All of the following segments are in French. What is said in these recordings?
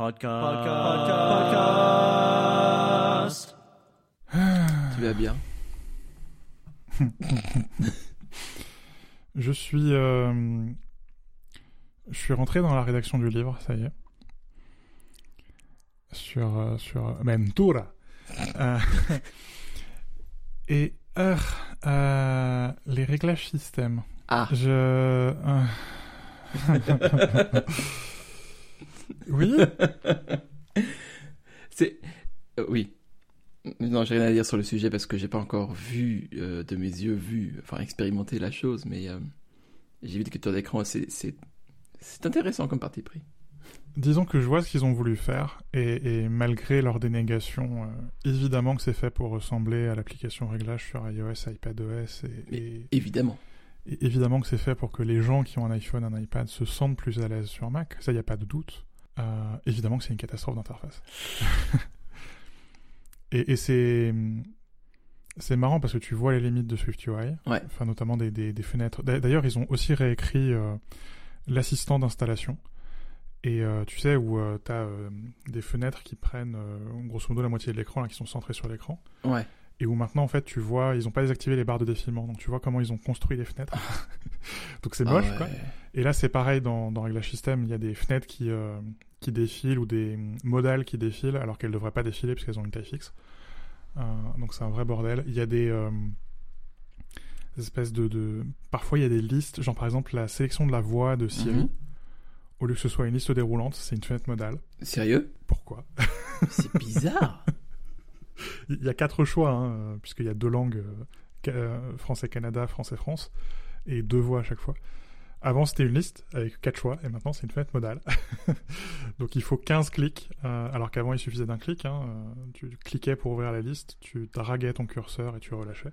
Podcast. Podcast. Tu vas bien? Je suis, euh, je suis rentré dans la rédaction du livre, ça y est. Sur, euh, sur Ventura. Euh, et euh, euh, les réglages système. Ah, Je. oui. c'est... euh, oui. Non, j'ai rien à dire sur le sujet parce que j'ai pas encore vu, euh, de mes yeux, vu, enfin expérimenté la chose, mais euh, j'ai vu des captures d'écran, c'est, c'est, c'est intéressant comme parti pris. Disons que je vois ce qu'ils ont voulu faire, et, et malgré leur dénégation, euh, évidemment que c'est fait pour ressembler à l'application réglage sur iOS, iPadOS, et, et, Évidemment. et évidemment que c'est fait pour que les gens qui ont un iPhone, un iPad se sentent plus à l'aise sur Mac, ça y a pas de doute. Euh, évidemment que c'est une catastrophe d'interface. et et c'est c'est marrant parce que tu vois les limites de SwiftUI, Ouais. enfin notamment des, des, des fenêtres. D'a- D'ailleurs, ils ont aussi réécrit euh, l'assistant d'installation. Et euh, tu sais, où tu as des fenêtres qui prennent euh, grosso modo la moitié de l'écran, qui sont centrées sur l'écran. Ouais. Et où maintenant, en fait, tu vois, ils ont pas désactivé les barres de défilement. Donc tu vois comment ils ont construit les fenêtres. donc c'est Ah moche, ouais. quoi. Et là, c'est pareil dans, dans Réglage Système. Il y a des fenêtres qui, euh, qui défilent ou des modales qui défilent alors qu'elles devraient pas défiler parce qu'elles ont une taille fixe. Euh, donc c'est un vrai bordel. Il y a des, euh, des espèces de, de. Parfois, il y a des listes. Genre, par exemple, la sélection de la voix de Siri. Mhm. Au lieu que ce soit une liste déroulante, c'est une fenêtre modale. Sérieux? Pourquoi? C'est bizarre. Il y a quatre choix, hein, euh, puisqu'il y a deux langues, ca- euh, français-Canada, français-France, et deux voix à chaque fois. Avant, c'était une liste avec quatre choix, et maintenant, c'est une fenêtre modale. Donc, il faut 15 clics, euh, alors qu'avant, il suffisait d'un clic. hein, euh, tu cliquais pour ouvrir la liste, tu draguais ton curseur et tu relâchais.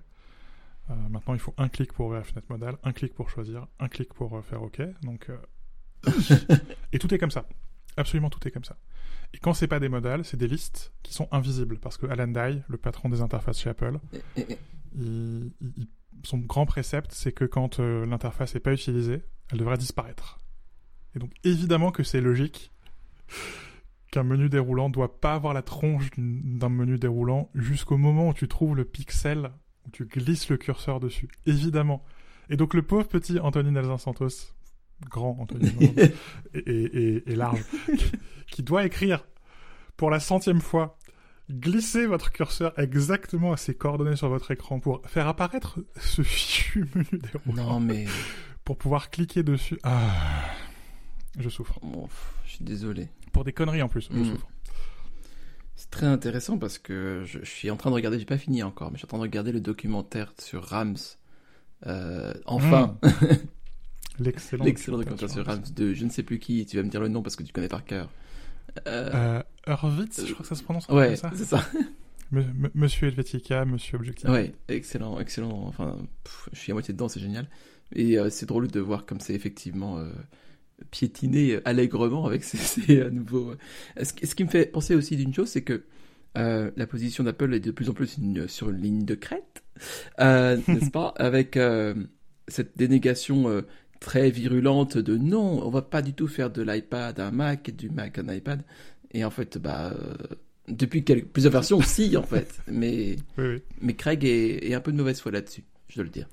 Euh, maintenant, il faut un clic pour ouvrir la fenêtre modale, un clic pour choisir, un clic pour euh, faire OK. Donc, et tout est comme ça. Absolument tout est comme ça. Et quand c'est pas des modales, c'est des listes qui sont invisibles. Parce que Alan Dye, le patron des interfaces chez Apple, il- il- il- son grand précepte, c'est que quand euh, l'interface n'est pas utilisée, elle devrait disparaître. Et donc évidemment que c'est logique qu'un menu déroulant doit pas avoir la tronche d'un menu déroulant jusqu'au moment où tu trouves le pixel où tu glisses le curseur dessus. Évidemment. Et donc le pauvre petit Anthony Nelson Santos, grand Anthony Nelson et- et large, qui, qui doit écrire pour la centième fois glissez votre curseur exactement à ses coordonnées sur votre écran pour faire apparaître ce fichu menu déroulant Non, mais. Pour pouvoir cliquer dessus. Ah, je souffre. Pff, je suis désolé. Pour des conneries en plus, je Mm. souffre. C'est très intéressant parce que je, je suis en train de regarder, j'ai pas fini encore, mais je suis en train de regarder le documentaire sur Rams. Euh, enfin, L'excellent. l'excellent documentaire sur Rams de je ne sais plus qui, tu vas me dire le nom parce que tu connais par cœur. Euh, Euh, Hurwitz, je crois que ça se prononce ouais, comme ça. c'est ça. Monsieur Helvetica, Monsieur Objectif. Ouais, excellent, excellent. Enfin, pff, je suis à moitié dedans, c'est génial. Et euh, c'est drôle de voir comme c'est effectivement euh, piétiné allègrement avec ces, ces, euh, nouveaux. euh, Ce, qui- ce qui me fait penser aussi d'une chose, c'est que euh, la position d'Apple est de plus en plus une- sur une ligne de crête, euh, n'est-ce pas? Avec euh, cette dénégation euh, très virulente de non, on va pas du tout faire de l'iPad un Mac et du Mac un iPad. Et en fait, bah. euh, depuis quelques, plusieurs versions, si, en fait. Mais Oui, oui. mais Craig est, est un peu de mauvaise foi là-dessus, je dois le dire.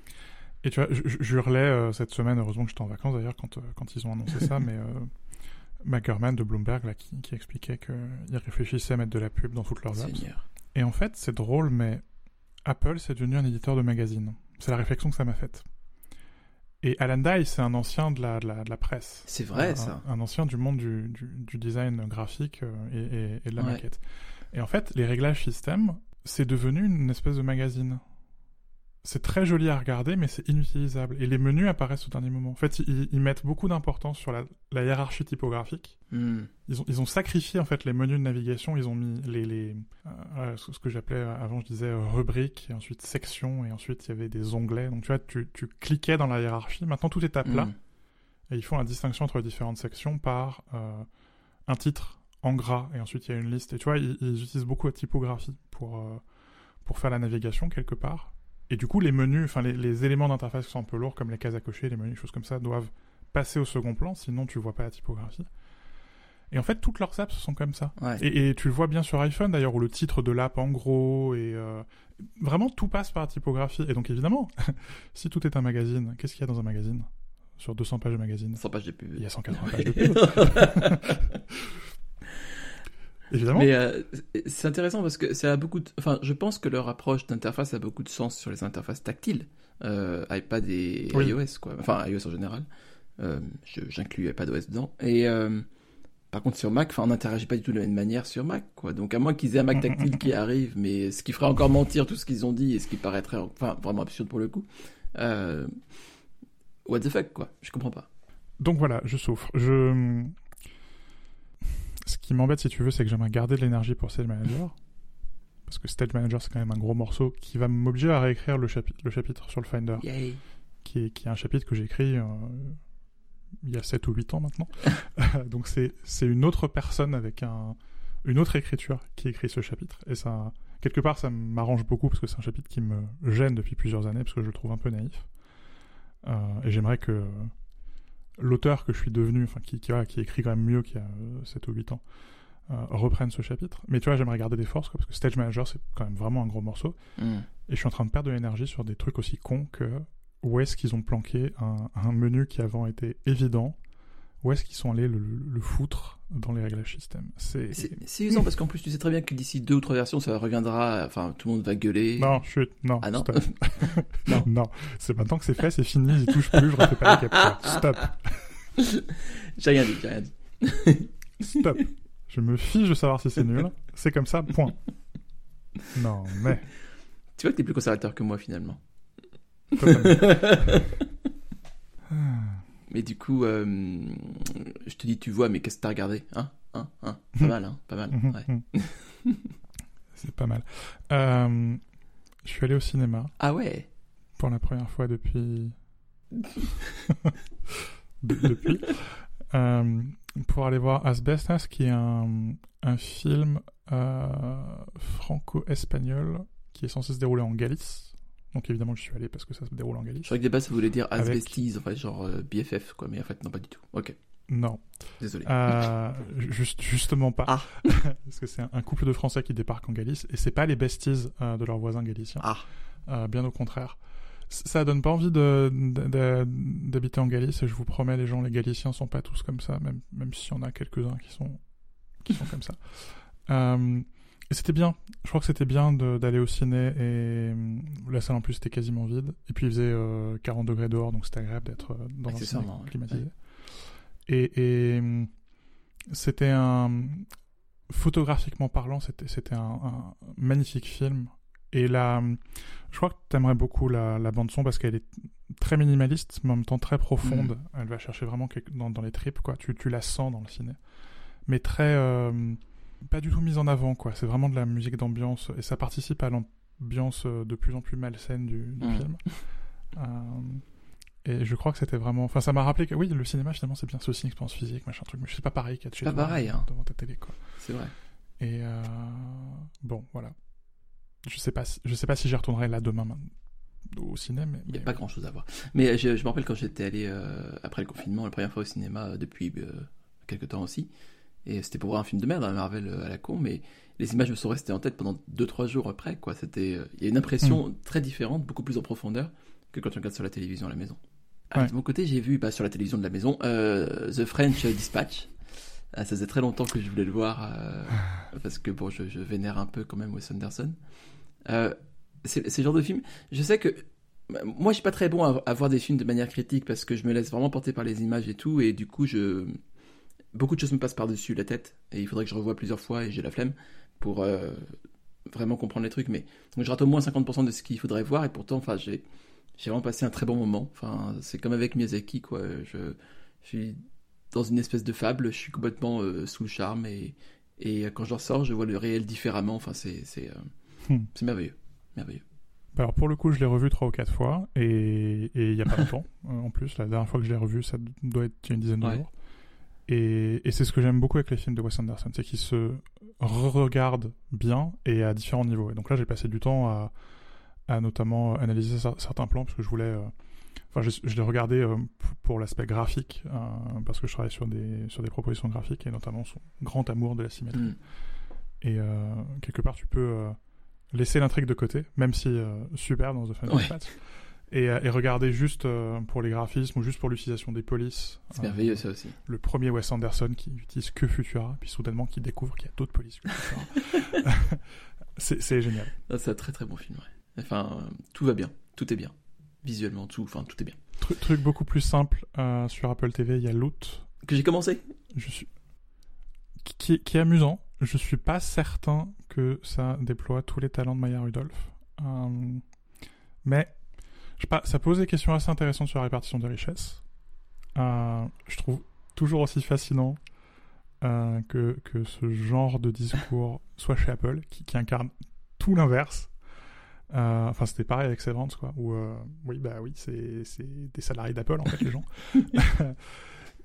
Et tu vois, j'hurlais euh, cette semaine, heureusement que j'étais en vacances d'ailleurs quand, euh, quand ils ont annoncé ça, mais euh, Mackerman de Bloomberg là, qui, qui expliquait qu'ils réfléchissaient à mettre de la pub dans toutes leurs apps. Et en fait, c'est drôle, mais Apple, c'est devenu un éditeur de magazine. C'est la réflexion que ça m'a faite. Et Alan Dye, c'est un ancien de la, de la, de la presse. C'est vrai, un, ça. Un ancien du monde du, du, du design graphique et, et- et de la Ouais. maquette. Et en fait, les réglages système, c'est devenu une espèce de magazine. C'est très joli à regarder, mais c'est inutilisable. Et les menus apparaissent au dernier moment. En fait, ils, ils mettent beaucoup d'importance sur la, la hiérarchie typographique. Hmm. Ils ont, ils ont sacrifié en fait les menus de navigation. Ils ont mis les, les euh, ce que j'appelais euh, avant, je disais rubrique, et ensuite section, et ensuite il y avait des onglets. Donc tu vois, tu, tu cliquais dans la hiérarchie. Maintenant tout est à plat. Hmm. Et ils font la distinction entre les différentes sections par euh, un titre en gras et ensuite il y a une liste. Et tu vois, ils, ils utilisent beaucoup la typographie pour, euh, pour faire la navigation quelque part. Et du coup, les menus, enfin les, les éléments d'interface qui sont un peu lourds, comme les cases à cocher, les menus, choses comme ça, doivent passer au second plan, sinon tu vois pas la typographie. Et en fait, toutes leurs apps sont comme ça. Ouais. Et, et tu le vois bien sur iPhone d'ailleurs, où le titre de l'app en gros, et euh, vraiment tout passe par la typographie. Et donc évidemment, si tout est un magazine, qu'est-ce qu'il y a dans un magazine? Sur 200 pages de magazine, 100 pages de pub. il y a 180 pages de pub. Évidemment. Mais euh, c'est intéressant parce que ça a beaucoup de... Enfin, je pense que leur approche d'interface a beaucoup de sens sur les interfaces tactiles. Euh, iPad et Oui. iOS, quoi. Enfin, iOS en général. Euh, J'inclus iPadOS dedans. Et euh, par contre, sur Mac, on n'interagit pas du tout de la même manière sur Mac, quoi. Donc, à moins qu'ils aient un Mac tactile qui arrive, mais ce qui ferait encore mentir tout ce qu'ils ont dit et ce qui paraîtrait, enfin, vraiment absurde pour le coup. What the fuck, quoi. Je comprends pas. Donc voilà, je souffre. Je... Ce qui m'embête, si tu veux, c'est que j'aimerais garder de l'énergie pour Stage Manager. Parce que Stage Manager, c'est quand même un gros morceau qui va m'obliger à réécrire le, chapitre le chapitre sur le Finder, qui est, qui est un chapitre que j'ai écrit euh, il y a 7 ou 8 ans maintenant. Donc c'est c'est une autre personne avec un, une autre écriture qui écrit ce chapitre. Et ça, quelque part, ça m'arrange beaucoup parce que c'est un chapitre qui me gêne depuis plusieurs années parce que je le trouve un peu naïf. Euh, et j'aimerais que l'auteur que je suis devenu, enfin qui, qui, voilà, qui écrit quand même mieux qu'il y a euh, 7 ou 8 ans, euh, reprenne ce chapitre. Mais tu vois, j'aimerais garder des forces quoi, parce que Stage Manager, c'est quand même vraiment un gros morceau. Hmm. Et je suis en train de perdre de l'énergie sur des trucs aussi cons que où est-ce qu'ils ont planqué un, un menu qui avant était évident Où est-ce qu'ils sont allés le, le foutre dans les réglages système C'est usant parce qu'en plus, tu sais très bien que d'ici deux ou trois versions, ça reviendra. Enfin, tout le monde va gueuler. non, chut, non, Ah non stop. Non. non, c'est maintenant que c'est fait, c'est fini, j'y touche plus, je refais pas les captures. Stop, J'ai rien dit, j'ai rien dit. stop. Je me fiche de savoir si c'est nul. C'est comme ça, point. Non, mais Tu vois que t'es plus conservateur que moi finalement. Mais du coup, euh, je te dis, tu vois, mais qu'est-ce que t'as regardé Hein Hein Hein Pas mal, hein Pas mal. Mhm, Ouais. mhm. c'est pas mal. Euh, je suis allé au cinéma. Ah ouais pour la première fois depuis. De- depuis. Euh, pour aller voir Asbestas, qui est un, un film franco-espagnol qui est censé se dérouler en Galice. Donc évidemment, je suis allé parce que ça se déroule en Je Galice. croyais que des bases, ça voulait dire Avec- asbesties, enfin, genre euh, BFF, quoi. Mais en fait, non, pas du tout. Ok, Non, désolé. Euh, juste, justement pas. Ah. parce que c'est un, un couple de Français qui débarquent en Galice et c'est pas les besties euh, de leurs voisins galiciens. Ah, bien au contraire. C- Ça donne pas envie d'habiter en Galice et je vous promets, les gens, les Galiciens sont pas tous comme ça, même, même s'il y en a quelques-uns qui sont, qui sont comme ça. Et c'était bien. Je crois que c'était bien d'aller au ciné et euh, la salle en plus était quasiment vide. Et puis il faisait euh, 40 degrés dehors, donc c'était agréable d'être euh, dans un ciné ouais. climatisé. Et, et euh, c'était un photographiquement parlant, c'était un, un magnifique film. Et là, je crois que tu aimerais beaucoup la, la bande son parce qu'elle est très minimaliste, mais en même temps très profonde. Mhm. Elle va chercher vraiment dans les tripes, quoi. Tu, tu la sens dans le ciné, mais très euh, pas du tout mise en avant, quoi. C'est vraiment de la musique d'ambiance et ça participe à l'ambiance euh, de plus en plus malsaine du, du Mhm. film. Euh, et je crois que c'était vraiment. Enfin, ça m'a rappelé que oui, le cinéma finalement c'est bien, aussi une expérience physique, machin truc. Mais c'est pas pareil qu'être chez Pas pareil, hein. devant ta télé, quoi. c'est vrai. Et euh, bon, voilà. Je sais pas, si, je sais pas si j'y retournerai là demain au cinéma. Il n'y a pas grand chose à voir. Mais je, je me rappelle quand j'étais allé euh, après le confinement, la première fois au cinéma depuis quelques temps aussi. Et c'était pour voir un film de merde, un Marvel euh, à la con, mais les images me sont restées en tête pendant 2-3 jours après. Quoi. C'était, euh, il y a une impression très différente, beaucoup plus en profondeur que quand tu regardes sur la télévision à la maison. Ah, Ouais. De mon côté, j'ai vu bah, sur la télévision de la maison euh, The French Dispatch. Ah, ça faisait très longtemps que je voulais le voir euh, parce que bon, je, je vénère un peu quand même Wes Anderson. Euh, c'est le genre de film. Je sais que bah, moi, je suis pas très bon à, à voir des films de manière critique parce que je me laisse vraiment porter par les images et tout, et du coup, je beaucoup de choses me passent par-dessus la tête, et il faudrait que je revoie plusieurs fois, et j'ai la flemme pour euh, vraiment comprendre les trucs. Mais donc, je rate au moins 50% de ce qu'il faudrait voir, et pourtant, enfin, j'ai vraiment passé un très bon moment. Enfin, c'est comme avec Miyazaki, quoi. Je, je suis dans une espèce de fable, je suis complètement euh, sous le charme, et, et quand je ressors, je vois le réel différemment. Enfin, c'est euh, Hmm. c'est merveilleux, merveilleux. Alors pour le coup, je l'ai revu trois ou quatre fois et il y a pas longtemps. en plus, la dernière fois que je l'ai revu, ça doit être il y a une dizaine de Ouais. jours. Et, et c'est ce que j'aime beaucoup avec les films de Wes Anderson, c'est qu'ils se re-regardent bien et à différents niveaux. Et donc là, j'ai passé du temps à, à notamment analyser cer- certains plans parce que je voulais euh, Enfin, je, je l'ai regardé euh, pour l'aspect graphique, euh, parce que je travaille sur des, sur des propositions graphiques, et notamment son grand amour de la symétrie. Mm. Et euh, quelque part, tu peux euh, laisser l'intrigue de côté, même si euh, super dans The Final Ouais. Patch, et, euh, et regarder juste euh, pour les graphismes ou juste pour l'utilisation des polices. C'est euh, merveilleux ça aussi. Le premier Wes Anderson qui utilise que Futura, puis soudainement qui découvre qu'il y a d'autres polices que Futura. c'est génial. C'est un très très bon film. ouais. Enfin, tout va bien, tout est bien. Visuellement, tout, enfin, tout est bien. Tru- truc beaucoup plus simple euh, sur Apple TV, il y a Loot. Que j'ai commencé Je suis qui, est- qui est amusant. Je suis pas certain que ça déploie tous les talents de Maya Rudolph. Euh, mais je sais pas, ça pose des questions assez intéressantes sur la répartition des richesses. Euh, je trouve toujours aussi fascinant euh, que, que ce genre de discours soit chez Apple, qui, qui incarne tout l'inverse. Euh, enfin, c'était pareil avec Severance, quoi. Où, euh, oui, bah oui, c'est c'est des salariés d'Apple, en fait, les gens.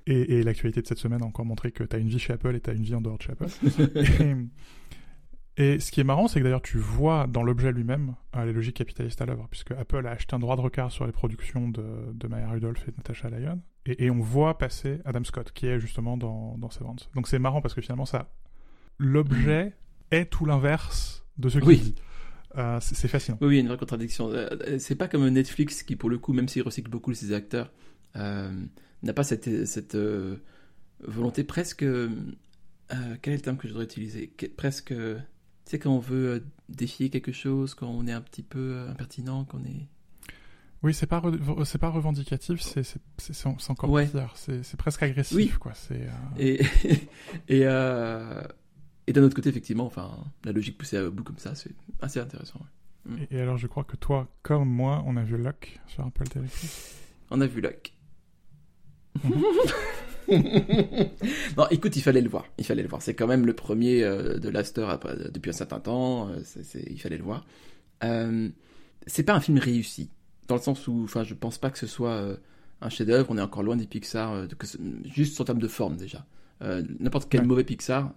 et et l'actualité de cette semaine a encore montré que tu as une vie chez Apple et tu as une vie en dehors de chez Apple. et, et ce qui est marrant, c'est que d'ailleurs, tu vois dans l'objet lui-même euh, les logiques capitalistes à l'œuvre, puisque Apple a acheté un droit de regard sur les productions de, de Maya Rudolph et de Natasha Lyon, et, et on voit passer Adam Scott, qui est justement dans, dans Severance. Donc c'est marrant parce que finalement, ça, l'objet est tout l'inverse de ce qu'il Oui. dit. Euh, c'est fascinant. Oui, il y a une vraie contradiction. Euh, euh, C'est pas comme Netflix qui, pour le coup, même s'il recycle beaucoup ses acteurs, n'a pas cette, cette volonté presque. quel est le terme que je devrais utiliser? Que- Presque. Euh, sais, quand on veut euh, défier quelque chose, quand on est un petit peu euh, impertinent, qu'on est. Oui, c'est pas re- c'est pas revendicatif, c'est c'est- encore Ouais. pire. C'est c'est presque agressif, Oui. quoi. C'est euh, Et, et, euh, et d'un autre côté, effectivement, enfin, la logique poussée à bout comme ça, c'est assez intéressant. ouais. Et, et alors, je crois que toi, comme moi, on a vu Luck sur Apple TV+. On a vu Luck. non, écoute, il fallait le voir. Il fallait le voir. C'est quand même le premier euh, de Laster après, depuis un certain temps. euh, c'est- c'est- il fallait le voir. Euh, c'est pas un film réussi, dans le sens où, enfin, je pense pas que ce soit un chef-d'œuvre. On est encore loin des Pixar, que juste en termes de forme déjà. N'importe quel Ouais. mauvais Pixar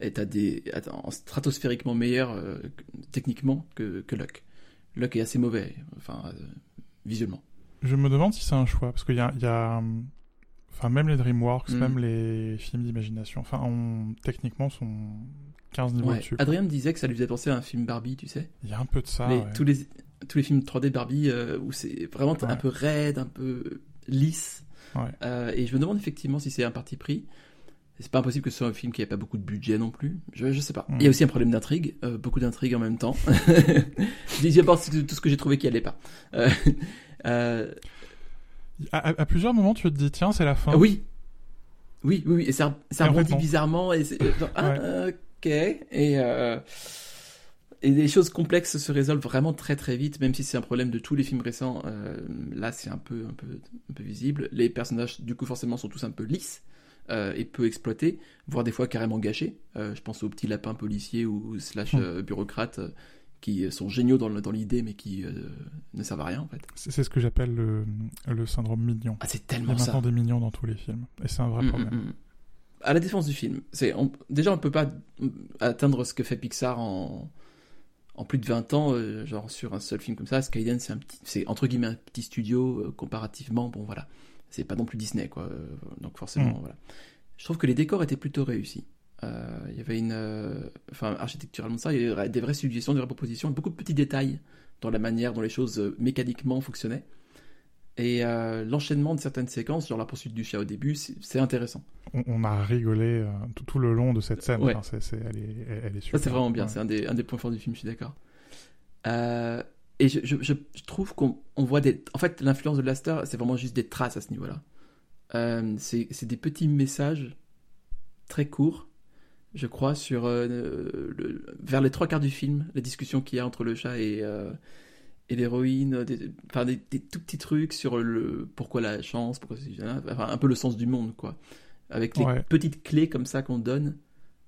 est à des, à- en stratosphériquement meilleur que- techniquement que, que Luck. Luck est assez mauvais, enfin, visuellement. Je me demande si c'est un choix, parce qu'il y a, il y a, enfin, même les DreamWorks, Mm. même les films d'imagination, enfin, on, techniquement, sont 15 niveaux Ouais. au-dessus. Adrien me disait que ça lui faisait penser à un film Barbie, tu sais. Il y a un peu de ça. Les- ouais. tous, les, tous les films 3D Barbie euh, où c'est vraiment un peu raide, un peu lisse. Euh, et je me demande effectivement si c'est un parti pris. C'est pas impossible que ce soit un film qui n'ait pas beaucoup de budget non plus. Je, je sais pas. Mm. Il y a aussi un problème d'intrigue, euh, beaucoup d'intrigue en même temps. je dis tout ce que j'ai trouvé qui allait pas. Euh, À, à- plusieurs moments, tu te dis, tiens, c'est la fin. oui, oui, oui, oui, et ça, ça rebondit bizarrement. Et genre, ah, ok. Et, euh, et les choses complexes se résolvent vraiment très très vite, même si c'est un problème de tous les films récents. euh, là, c'est un peu, un, peu, un peu visible. Les personnages, du coup, forcément, sont tous un peu lisses euh, et peu exploités, voire des fois carrément gâchés. Euh, je pense aux petits lapins policiers ou slash Hmm. Bureaucrates euh, qui sont géniaux dans, dans l'idée, mais qui euh, ne servent à rien en fait. C'est ce que j'appelle le, le syndrome mignon. Ah, c'est Il y a tellement ça. maintenant des mignons dans tous les films. Et c'est un vrai Mm, problème. mm, mm. À la défense du film, c'est on- déjà on peut pas mm, atteindre ce que fait Pixar en en plus de 20 ans, euh, genre sur un seul film comme ça. Skydance, c'est entre guillemets un petit studio euh, comparativement. Bon voilà, c'est pas non plus Disney quoi. donc forcément Mm. voilà. Je trouve que les décors étaient plutôt réussis. Euh, Il y avait une, euh, enfin architecturalement ça, il y avait des vraies suggestions, des vraies propositions, beaucoup de petits détails dans la manière dont les choses euh, mécaniquement fonctionnaient. Et euh, l'enchaînement de certaines séquences, genre la poursuite du chat au début, c'est intéressant. On, on a rigolé euh, tout, tout le long de cette scène. Ouais. Enfin, c'est- c'est- elle, est, elle, elle est Ça, c'est vraiment bien. Ouais. C'est un des, un des points forts du film, je suis d'accord. Euh, et je, je, je, je trouve qu'on on voit des. En fait, l'influence de Laster, c'est vraiment juste des traces à ce niveau-là. C'est des petits messages très courts, je crois, sur euh, le, vers les trois quarts du film, la discussion qu'il y a entre le chat et, euh, et l'héroïne, des, enfin, des, des tout petits trucs sur le pourquoi la chance, pourquoi c'est enfin, un peu le sens du monde, quoi. Avec les Ouais. petites clés comme ça qu'on donne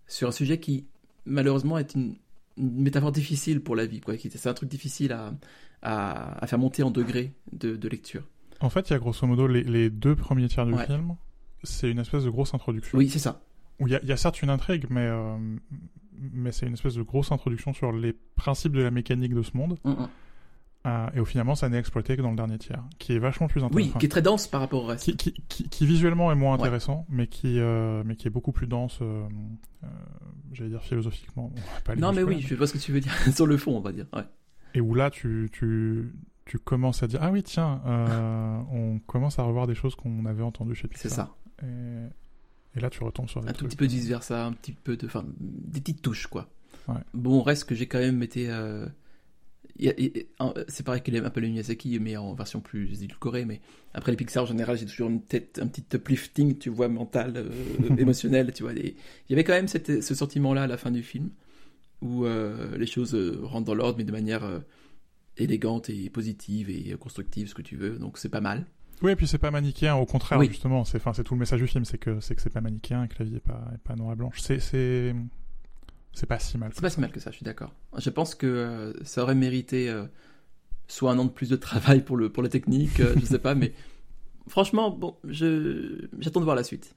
sur un sujet qui, malheureusement, est une, une métaphore difficile pour la vie, quoi. C'est un truc difficile à, à, à faire monter en degré de, de lecture. En fait, il y a grosso modo les, les deux premiers tiers du Ouais. film. C'est une espèce de grosse introduction. Oui, c'est ça. Où il y, a- il y a certes une intrigue, mais, euh, mais c'est une espèce de grosse introduction sur les principes de la mécanique de ce monde. Mm, mm. Euh, et au finalement, ça n'est exploité que dans le dernier tiers, qui est vachement plus intéressant. Oui, qui est très dense par rapport au reste. Qui, qui, qui, qui visuellement est moins Ouais. intéressant, mais, qui, euh, mais qui est beaucoup plus dense, j'allais dire philosophiquement. Pas Non, mais oui, je vois ce que tu veux dire. Sur le fond, on va dire. Ouais. Et où là, tu, tu, tu commences à dire Ah oui, tiens, on commence à revoir des choses qu'on avait entendues chez Pixar. C'est ça. Et, et là, tu retombes sur des Un tout trucs. petit peu de vice versa, un petit peu de. Enfin, des petites touches, quoi. Ouais. Bon, reste que j'ai quand même été. euh, C'est pareil qu'il aime un peu le Miyazaki, mais en version plus édulcorée. Mais après les Pixar, en général, j'ai toujours une tête, un petit uplifting, tu vois, mental, euh, émotionnel, tu vois. des- Il y avait quand même cette- ce sentiment-là à la fin du film, où euh, les choses rentrent dans l'ordre, mais de manière élégante et positive et constructive, ce que tu veux. Donc c'est pas mal. Oui, et puis c'est pas manichéen, au contraire, Oui. justement. C'est, enfin, c'est tout le message du film, c'est que c'est que c'est pas manichéen que la vie est pas, est pas noire et blanche. C'est, c'est, c'est pas si mal. C'est pas si mal que ça, je suis d'accord. Je pense que euh, ça aurait mérité euh, soit un an de plus de travail pour, le, pour la technique, euh, je sais pas, mais franchement, bon, je, j'attends de voir la suite.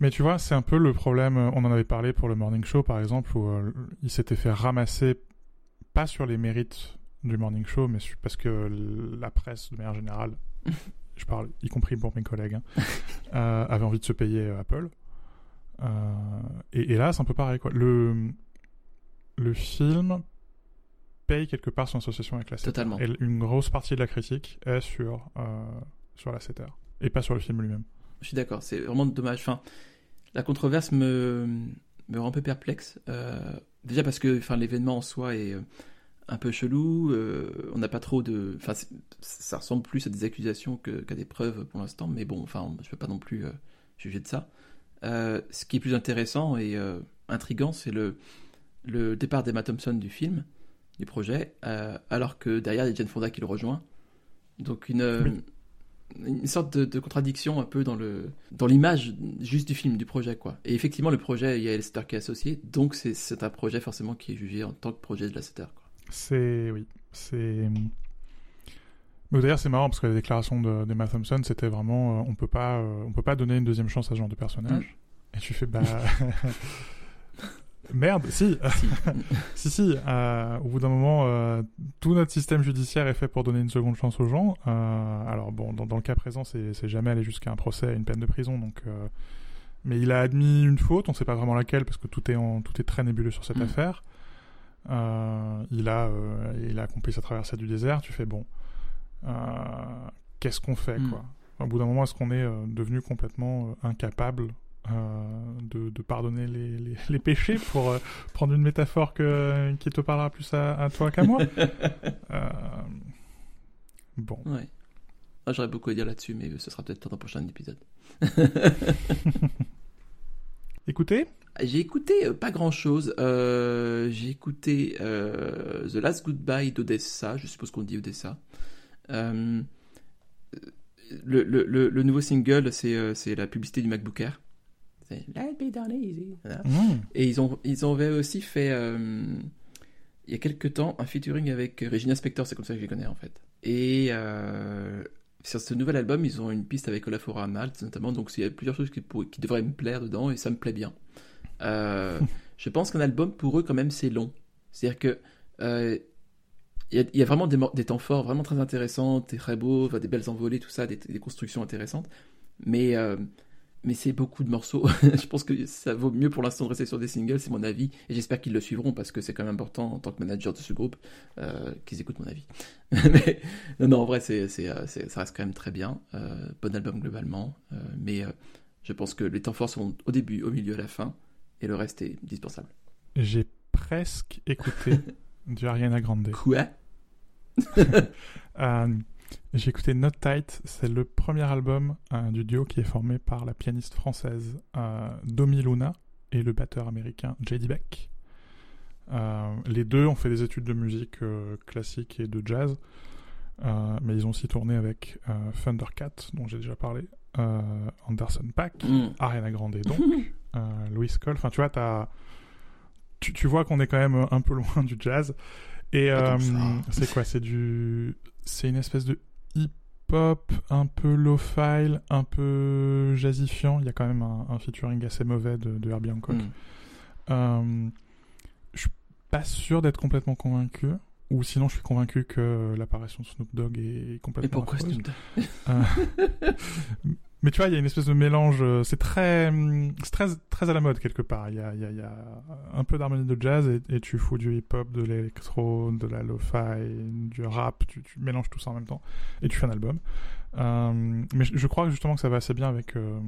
Mais tu vois, c'est un peu le problème. euh, On en avait parlé pour le Morning Show, par exemple, où il s'était fait ramasser, pas sur les mérites du Morning Show, mais parce que la presse, de manière générale, je parle y compris pour mes collègues, hein, euh, avait envie de se payer euh, Apple. Euh, et, et là, c'est un peu pareil. Quoi. Le, le film paye quelque part son association avec la CETA. Totalement. Et une grosse partie de la critique est sur, euh, sur la CETA, et pas sur le film lui-même. Je suis d'accord, c'est vraiment dommage. Enfin, la controverse me, me rend un peu perplexe. Euh, déjà parce que enfin, l'événement en soi est un peu chelou. euh, on n'a pas trop de. Enfin, ça ressemble plus à des accusations qu'à des preuves pour l'instant. Mais bon, enfin, je peux pas non plus euh, juger de ça. Euh, ce qui est plus intéressant et intriguant, c'est le, le départ d'Emma Thompson du film, du projet, alors que derrière, il y a Jane Fonda qui le rejoint. Donc une, Oui. une sorte de, de contradiction un peu dans le dans l'image juste du film, du projet, quoi. Et effectivement, le projet, il y a Lester qui est associé, donc c'est- un projet forcément qui est jugé en tant que projet de Lasseter, quoi. C'est. Oui. C'est. Mais d'ailleurs, c'est marrant parce que la déclaration de- d'Emma Thompson, c'était vraiment. euh, on peut pas, euh, on peut pas donner une deuxième chance à ce genre de personnage. Et tu fais, bah. Merde, si, si, si. euh, au bout d'un moment, tout notre système judiciaire est fait pour donner une seconde chance aux gens. Alors bon, dans, dans le cas présent, c'est jamais aller jusqu'à un procès et une peine de prison, donc. mais il a admis une faute, on sait pas vraiment laquelle parce que tout est en, tout est très nébuleux sur cette Mm. affaire. Euh, il a, euh, il a accompli sa traversée du désert. Tu fais bon, euh, qu'est-ce qu'on fait Mm. quoi? Au bout d'un moment, est-ce qu'on est euh, devenu complètement euh, incapable de, de pardonner les, les, les péchés pour prendre une métaphore que, qui te parlera plus à, à toi qu'à moi? Bon, Ouais. Ah, J'aurais beaucoup à dire là-dessus, mais ce sera peut-être dans un prochain épisode. J'ai écouté euh, pas grand chose. j'ai écouté euh, The Last Goodbye d'Odessa. Je suppose qu'on dit Odessa. Euh, le, le, le, le nouveau single, c'est euh, c'est la publicité du MacBook Air. C'est Let me down easy. Voilà. hmm, Et ils ont, ils ont aussi fait, euh, il y a quelques temps, un featuring avec Regina Spector, c'est comme ça que je les connais en fait. Et euh, sur ce nouvel album, ils ont une piste avec Olafora Malt notamment, donc il y a plusieurs choses qui, pour- qui devraient me plaire dedans et ça me plaît bien. Euh, je pense qu'un album pour eux, quand même, c'est long. C'est-à-dire que euh, il y, a, il y a vraiment des, temps forts vraiment très intéressants, des très beaux, des belles envolées, tout ça, des, des constructions intéressantes. Mais, euh, mais c'est beaucoup de morceaux. je pense que ça vaut mieux pour l'instant de rester sur des singles, c'est mon avis. Et j'espère qu'ils le suivront parce que c'est quand même important en tant que manager de ce groupe euh, qu'ils écoutent mon avis. mais non, non, en vrai, c'est, euh, ça reste quand même très bien. Euh, bon album globalement. Euh, mais je pense que les temps forts sont au début, au milieu, à la fin. Et le reste est dispensable. j'ai presque écouté du Ariana Grande. Quoi? J'ai écouté Not Tight, c'est le premier album euh, du duo qui est formé par la pianiste française euh, Domi Luna et le batteur américain J.D. Beck. Euh, les deux ont fait des études de musique euh, classique et de jazz, mais ils ont aussi tourné avec Thundercat, dont j'ai déjà parlé, Anderson Paak, Mm. Ariana Grande donc, Louis Cole. Enfin, tu vois, tu vois qu'on est quand même un peu loin du jazz. Et euh, c'est quoi? C'est du, c'est une espèce de hip-hop un peu low-fi, un peu jazzifiant. Il y a quand même un, un featuring assez mauvais de, de Herbie Hancock. Mm. Euh, je suis pas sûr d'être complètement convaincu. ou sinon, je suis convaincu que l'apparition de Snoop Dogg est complètement. pourquoi affreuse. Snoop Dogg? Euh, Mais tu vois, il y a une espèce de mélange. euh, C'est très, hum, très, très à la mode quelque part. Il y a, il y a, il y a un peu d'harmonie de jazz et, tu fous du hip-hop, de l'électro, de la lo-fi, du rap. Tu, tu mélanges tout ça en même temps et tu fais un album. Euh, mais je, crois justement que ça va assez bien avec euh,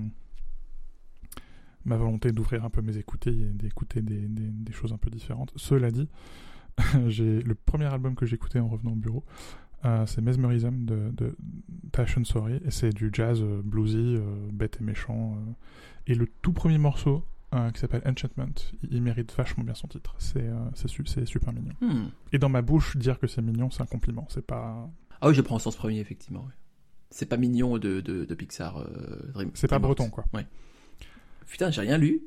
ma volonté d'ouvrir un peu mes écoutés et d'écouter des, des, des choses un peu différentes. Cela dit, j'ai le premier album que j'ai écouté en revenant au bureau. Euh, c'est Mesmerism de, de Passion Sorry et c'est du jazz euh, bluesy, euh, bête et méchant. euh. Et le tout premier morceau qui s'appelle Enchantment, il, il mérite vachement bien son titre. C'est c'est su- c'est super mignon. Hmm. Et dans ma bouche, dire que c'est mignon, c'est un compliment. C'est pas Ah oui, je prends au sens premier, effectivement. ouais. C'est pas mignon de, de, de Pixar. Dream- c'est pas breton quoi. Putain, j'ai rien lu.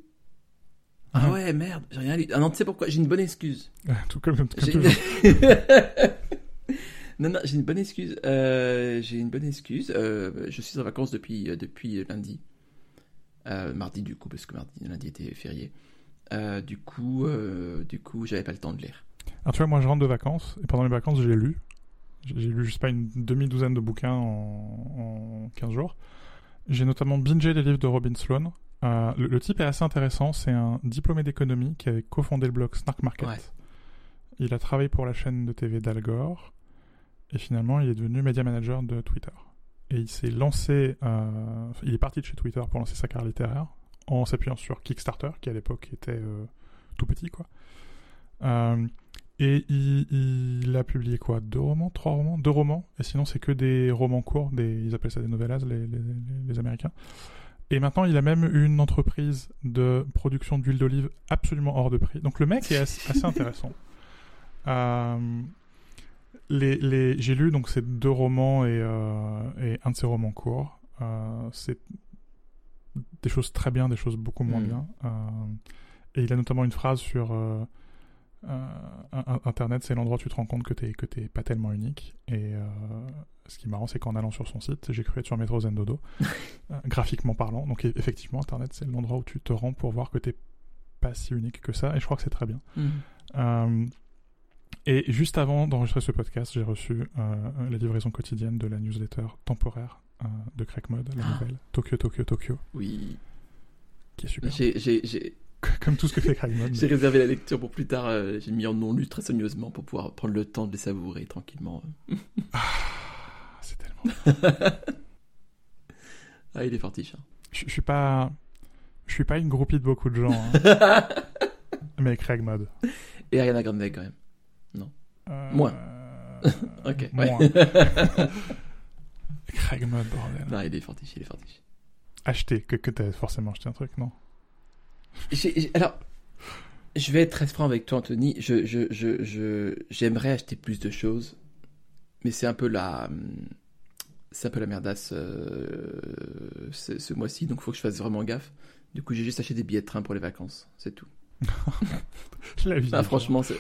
Ah Ah. ouais, merde, j'ai rien lu. Ah non, tu sais pourquoi? J'ai une bonne excuse. tout comme, comme J'ai- toujours. non, non, j'ai une bonne excuse. Euh, j'ai une bonne excuse. Euh, je suis en vacances depuis, euh, depuis lundi. Mardi, du coup, parce que mardi, lundi était férié. Du coup, du coup, j'avais pas le temps de lire. Alors tu vois, moi je rentre de vacances et pendant les vacances j'ai lu. J'ai lu, je sais pas, une demi-douzaine de bouquins en, en 15 jours. J'ai notamment bingé les livres de Robin Sloan. Le, le type est assez intéressant, c'est un diplômé d'économie qui avait cofondé le blog Snark Market. Ouais. Il a travaillé pour la chaîne de TV d'Al Gore et finalement il est devenu media manager de Twitter. Et il s'est lancé, euh, il est parti de chez Twitter pour lancer sa carrière littéraire en s'appuyant sur Kickstarter qui à l'époque était euh, tout petit quoi. Euh, et il, il a publié quoi? Deux romans? Trois romans? Deux romans. Et sinon, c'est que des romans courts. Des, ils appellent ça des novellas, les, les, les- les Américains. Et maintenant, il a même une entreprise de production d'huile d'olive absolument hors de prix. Donc le mec est assez, assez intéressant. Euh, les, les, j'ai lu donc ces deux romans et, euh, et un de ses romans courts. Euh, c'est des choses très bien, des choses beaucoup moins Mm. bien. Euh, et il a notamment une phrase sur Internet, c'est l'endroit où tu te rends compte que t'es que t'es pas tellement unique. Et euh, ce qui est marrant, c'est qu'en allant sur son site, j'ai cru être sur Métro Zen Dodo, euh, graphiquement parlant. Donc e- effectivement, Internet, c'est l'endroit où tu te rends pour voir que t'es pas si unique que ça. Et je crois que c'est très bien. Hmm. Euh, et juste avant d'enregistrer ce podcast, j'ai reçu euh, la livraison quotidienne de la newsletter temporaire euh, de Craig Mode, la Ah. nouvelle Tokyo, Tokyo, Tokyo, Oui. qui est super. J'ai, Comme tout ce que fait Craig Mode. j'ai réservé la lecture pour plus tard. euh, j'ai mis en non lu très soigneusement pour pouvoir prendre le temps de les savourer tranquillement. Ah, c'est tellement. Ah, il est fortiche. hein. Je je suis pas. Je suis pas une groupie de beaucoup de gens. hein. mais Craig Mode. Et Ariana Grande quand même. Euh, Moins. Ok. Moins. Craig Mode, bordel. non, il est fortiche, il est fortiche. Acheter, que, que t'as forcément acheté un truc, non? Alors, je vais être très franc avec toi, Anthony. Je, je, je, je, j'aimerais acheter plus de choses, mais c'est un peu la, c'est un peu la merdasse euh, ce, ce mois-ci, donc il faut que je fasse vraiment gaffe. Du coup, j'ai juste acheté des billets de train pour les vacances, c'est tout. La vie. Ah, franchement, c'est...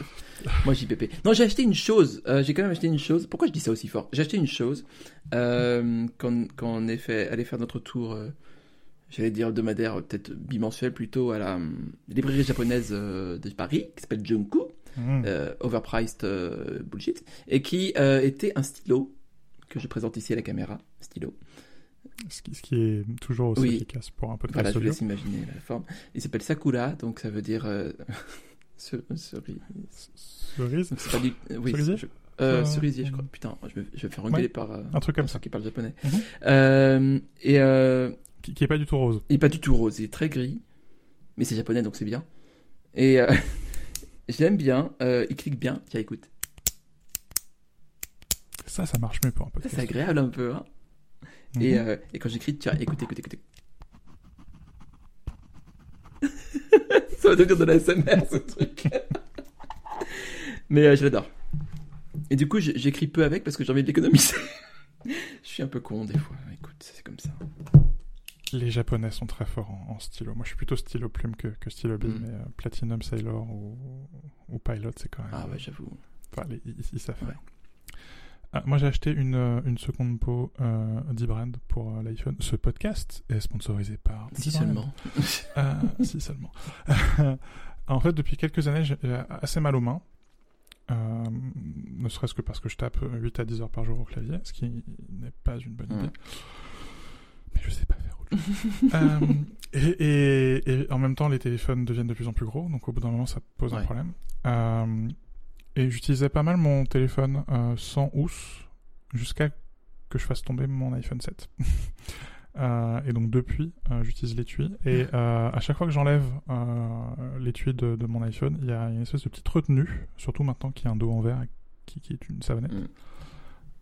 moi j'y pépé. Non, j'ai acheté une chose. euh, j'ai quand même acheté une chose. Pourquoi je dis ça aussi fort? J'ai acheté une chose euh, quand, quand on est fait, allait faire notre tour. euh, J'allais dire hebdomadaire, peut-être bimensuel plutôt, à la hum, librairie japonaise euh, de Paris, qui s'appelle Junku, Mmh. euh, overpriced euh, bullshit, et qui euh, était un stylo, que je présente ici à la caméra, stylo. Ce, qui, ce qui est toujours aussi Oui. efficace pour un podcast Voilà, je vous laisse imaginer la forme. Il s'appelle Sakura, donc ça veut dire... Euh, ce- cerise. Cerise C'est pas du... Oui, Cerisier je- euh, Euh, cerisier, je crois. Putain, je je vais me faire engueuler Ouais. par... euh, Un truc comme ça. qui parlent japonais. Mhm. Euh, et euh, Qui, qui est pas du tout rose. il est pas du tout rose, il est très gris, mais c'est japonais donc c'est bien. Et euh, je l'aime bien, euh, il clique bien. Tiens, écoute, Ça, ça marche mieux pour un ça podcast. c'est agréable un peu. Hein. Mhm. Et, euh, et quand j'écris, tiens, écoute, écoute, écoute. ça va devenir de la SMR ce truc. mais euh, je l'adore. Et du coup, j'écris peu avec parce que j'ai envie de l'économiser. je suis un peu con des fois. Écoute, c'est comme ça. Les Japonais sont très forts en, en stylo. Moi, je suis plutôt stylo plume que, que stylo bille, Mm. mais euh, Platinum Sailor ou, ou Pilot, c'est quand même. Ah ouais, j'avoue. Enfin, ils, ils savent faire. Ouais. Ah, moi, j'ai acheté une, euh, une seconde peau euh, d'e-brand pour euh, l'iPhone. Ce podcast est sponsorisé par. Si seulement. Euh, si seulement. en fait, depuis quelques années, j'ai assez mal aux mains. ne serait-ce que parce que je tape 8 à 10 heures par jour au clavier, ce qui n'est pas une bonne idée. Mais je sais pas faire autre chose. et, et, en même temps, les téléphones deviennent de plus en plus gros, donc au bout d'un moment, ça pose un problème. Et j'utilisais pas mal mon téléphone sans housse jusqu'à que je fasse tomber mon iPhone 7. Euh, et donc depuis, euh, j'utilise l'étui. Et euh, à chaque fois que j'enlève l'étui de, de, mon iPhone, il y a une espèce de petite retenue, surtout maintenant qu'il y a un dos en verre qui, qui est une savonnette.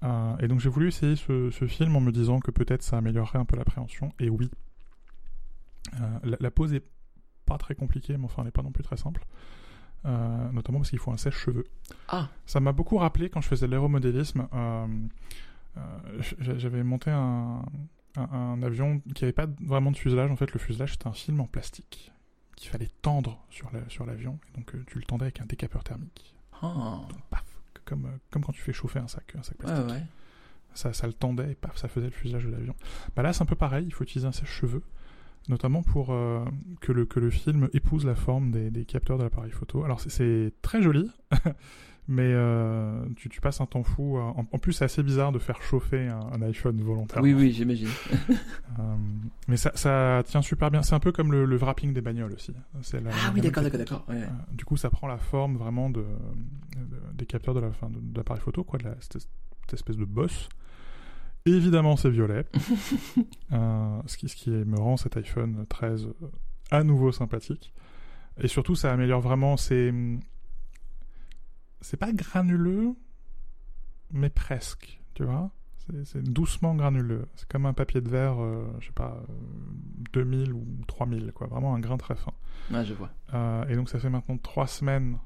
Mm. et donc j'ai voulu essayer ce, ce, film en me disant que peut-être ça améliorerait un peu l'appréhension. Et oui, la, la, pose est pas très compliquée, mais enfin elle n'est pas non plus très simple. Notamment parce qu'il faut un sèche-cheveux. Ah. Ça m'a beaucoup rappelé quand je faisais l'aéromodélisme. J'avais monté un, un, avion qui n'avait pas vraiment de fuselage. En fait, le fuselage, c'était un film en plastique qu'il fallait tendre sur l'avion. sur donc, euh, tu le tendais avec un décapeur thermique. Ah. Donc, paf, comme, euh, comme quand tu fais chauffer un sac, un sac plastique. Ça, ça le tendait et paf, ça faisait le fuselage de l'avion. Bah là, c'est un peu pareil. Il faut utiliser un sèche-cheveux, notamment pour euh, que, le, que le film épouse la forme des, des capteurs de l'appareil photo. Alors, c'est très joli. mais euh, tu, tu, passes un temps fou. En, plus, c'est assez bizarre de faire chauffer un, iPhone volontairement. Oui, oui, j'imagine. euh, mais ça, ça, tient super bien. C'est un peu comme le, le wrapping des bagnoles aussi. La, ah oui, d'accord, d'accord, d'accord. Ouais. Euh, du coup, ça prend la forme vraiment de, des capteurs de la fin de, l'appareil photo, quoi, de la, cette, espèce de bosse. Évidemment, c'est violet. euh, ce, qui, ce qui me rend cet iPhone 13 à nouveau sympathique. Et surtout, ça améliore vraiment ses c'est pas granuleux, mais presque, tu vois. C'est doucement granuleux. C'est comme un papier de verre, euh, je sais pas, 2000 euh, ou 3000, quoi. Vraiment un grain très fin. Ouais, je vois. Euh, et donc ça fait maintenant trois semaines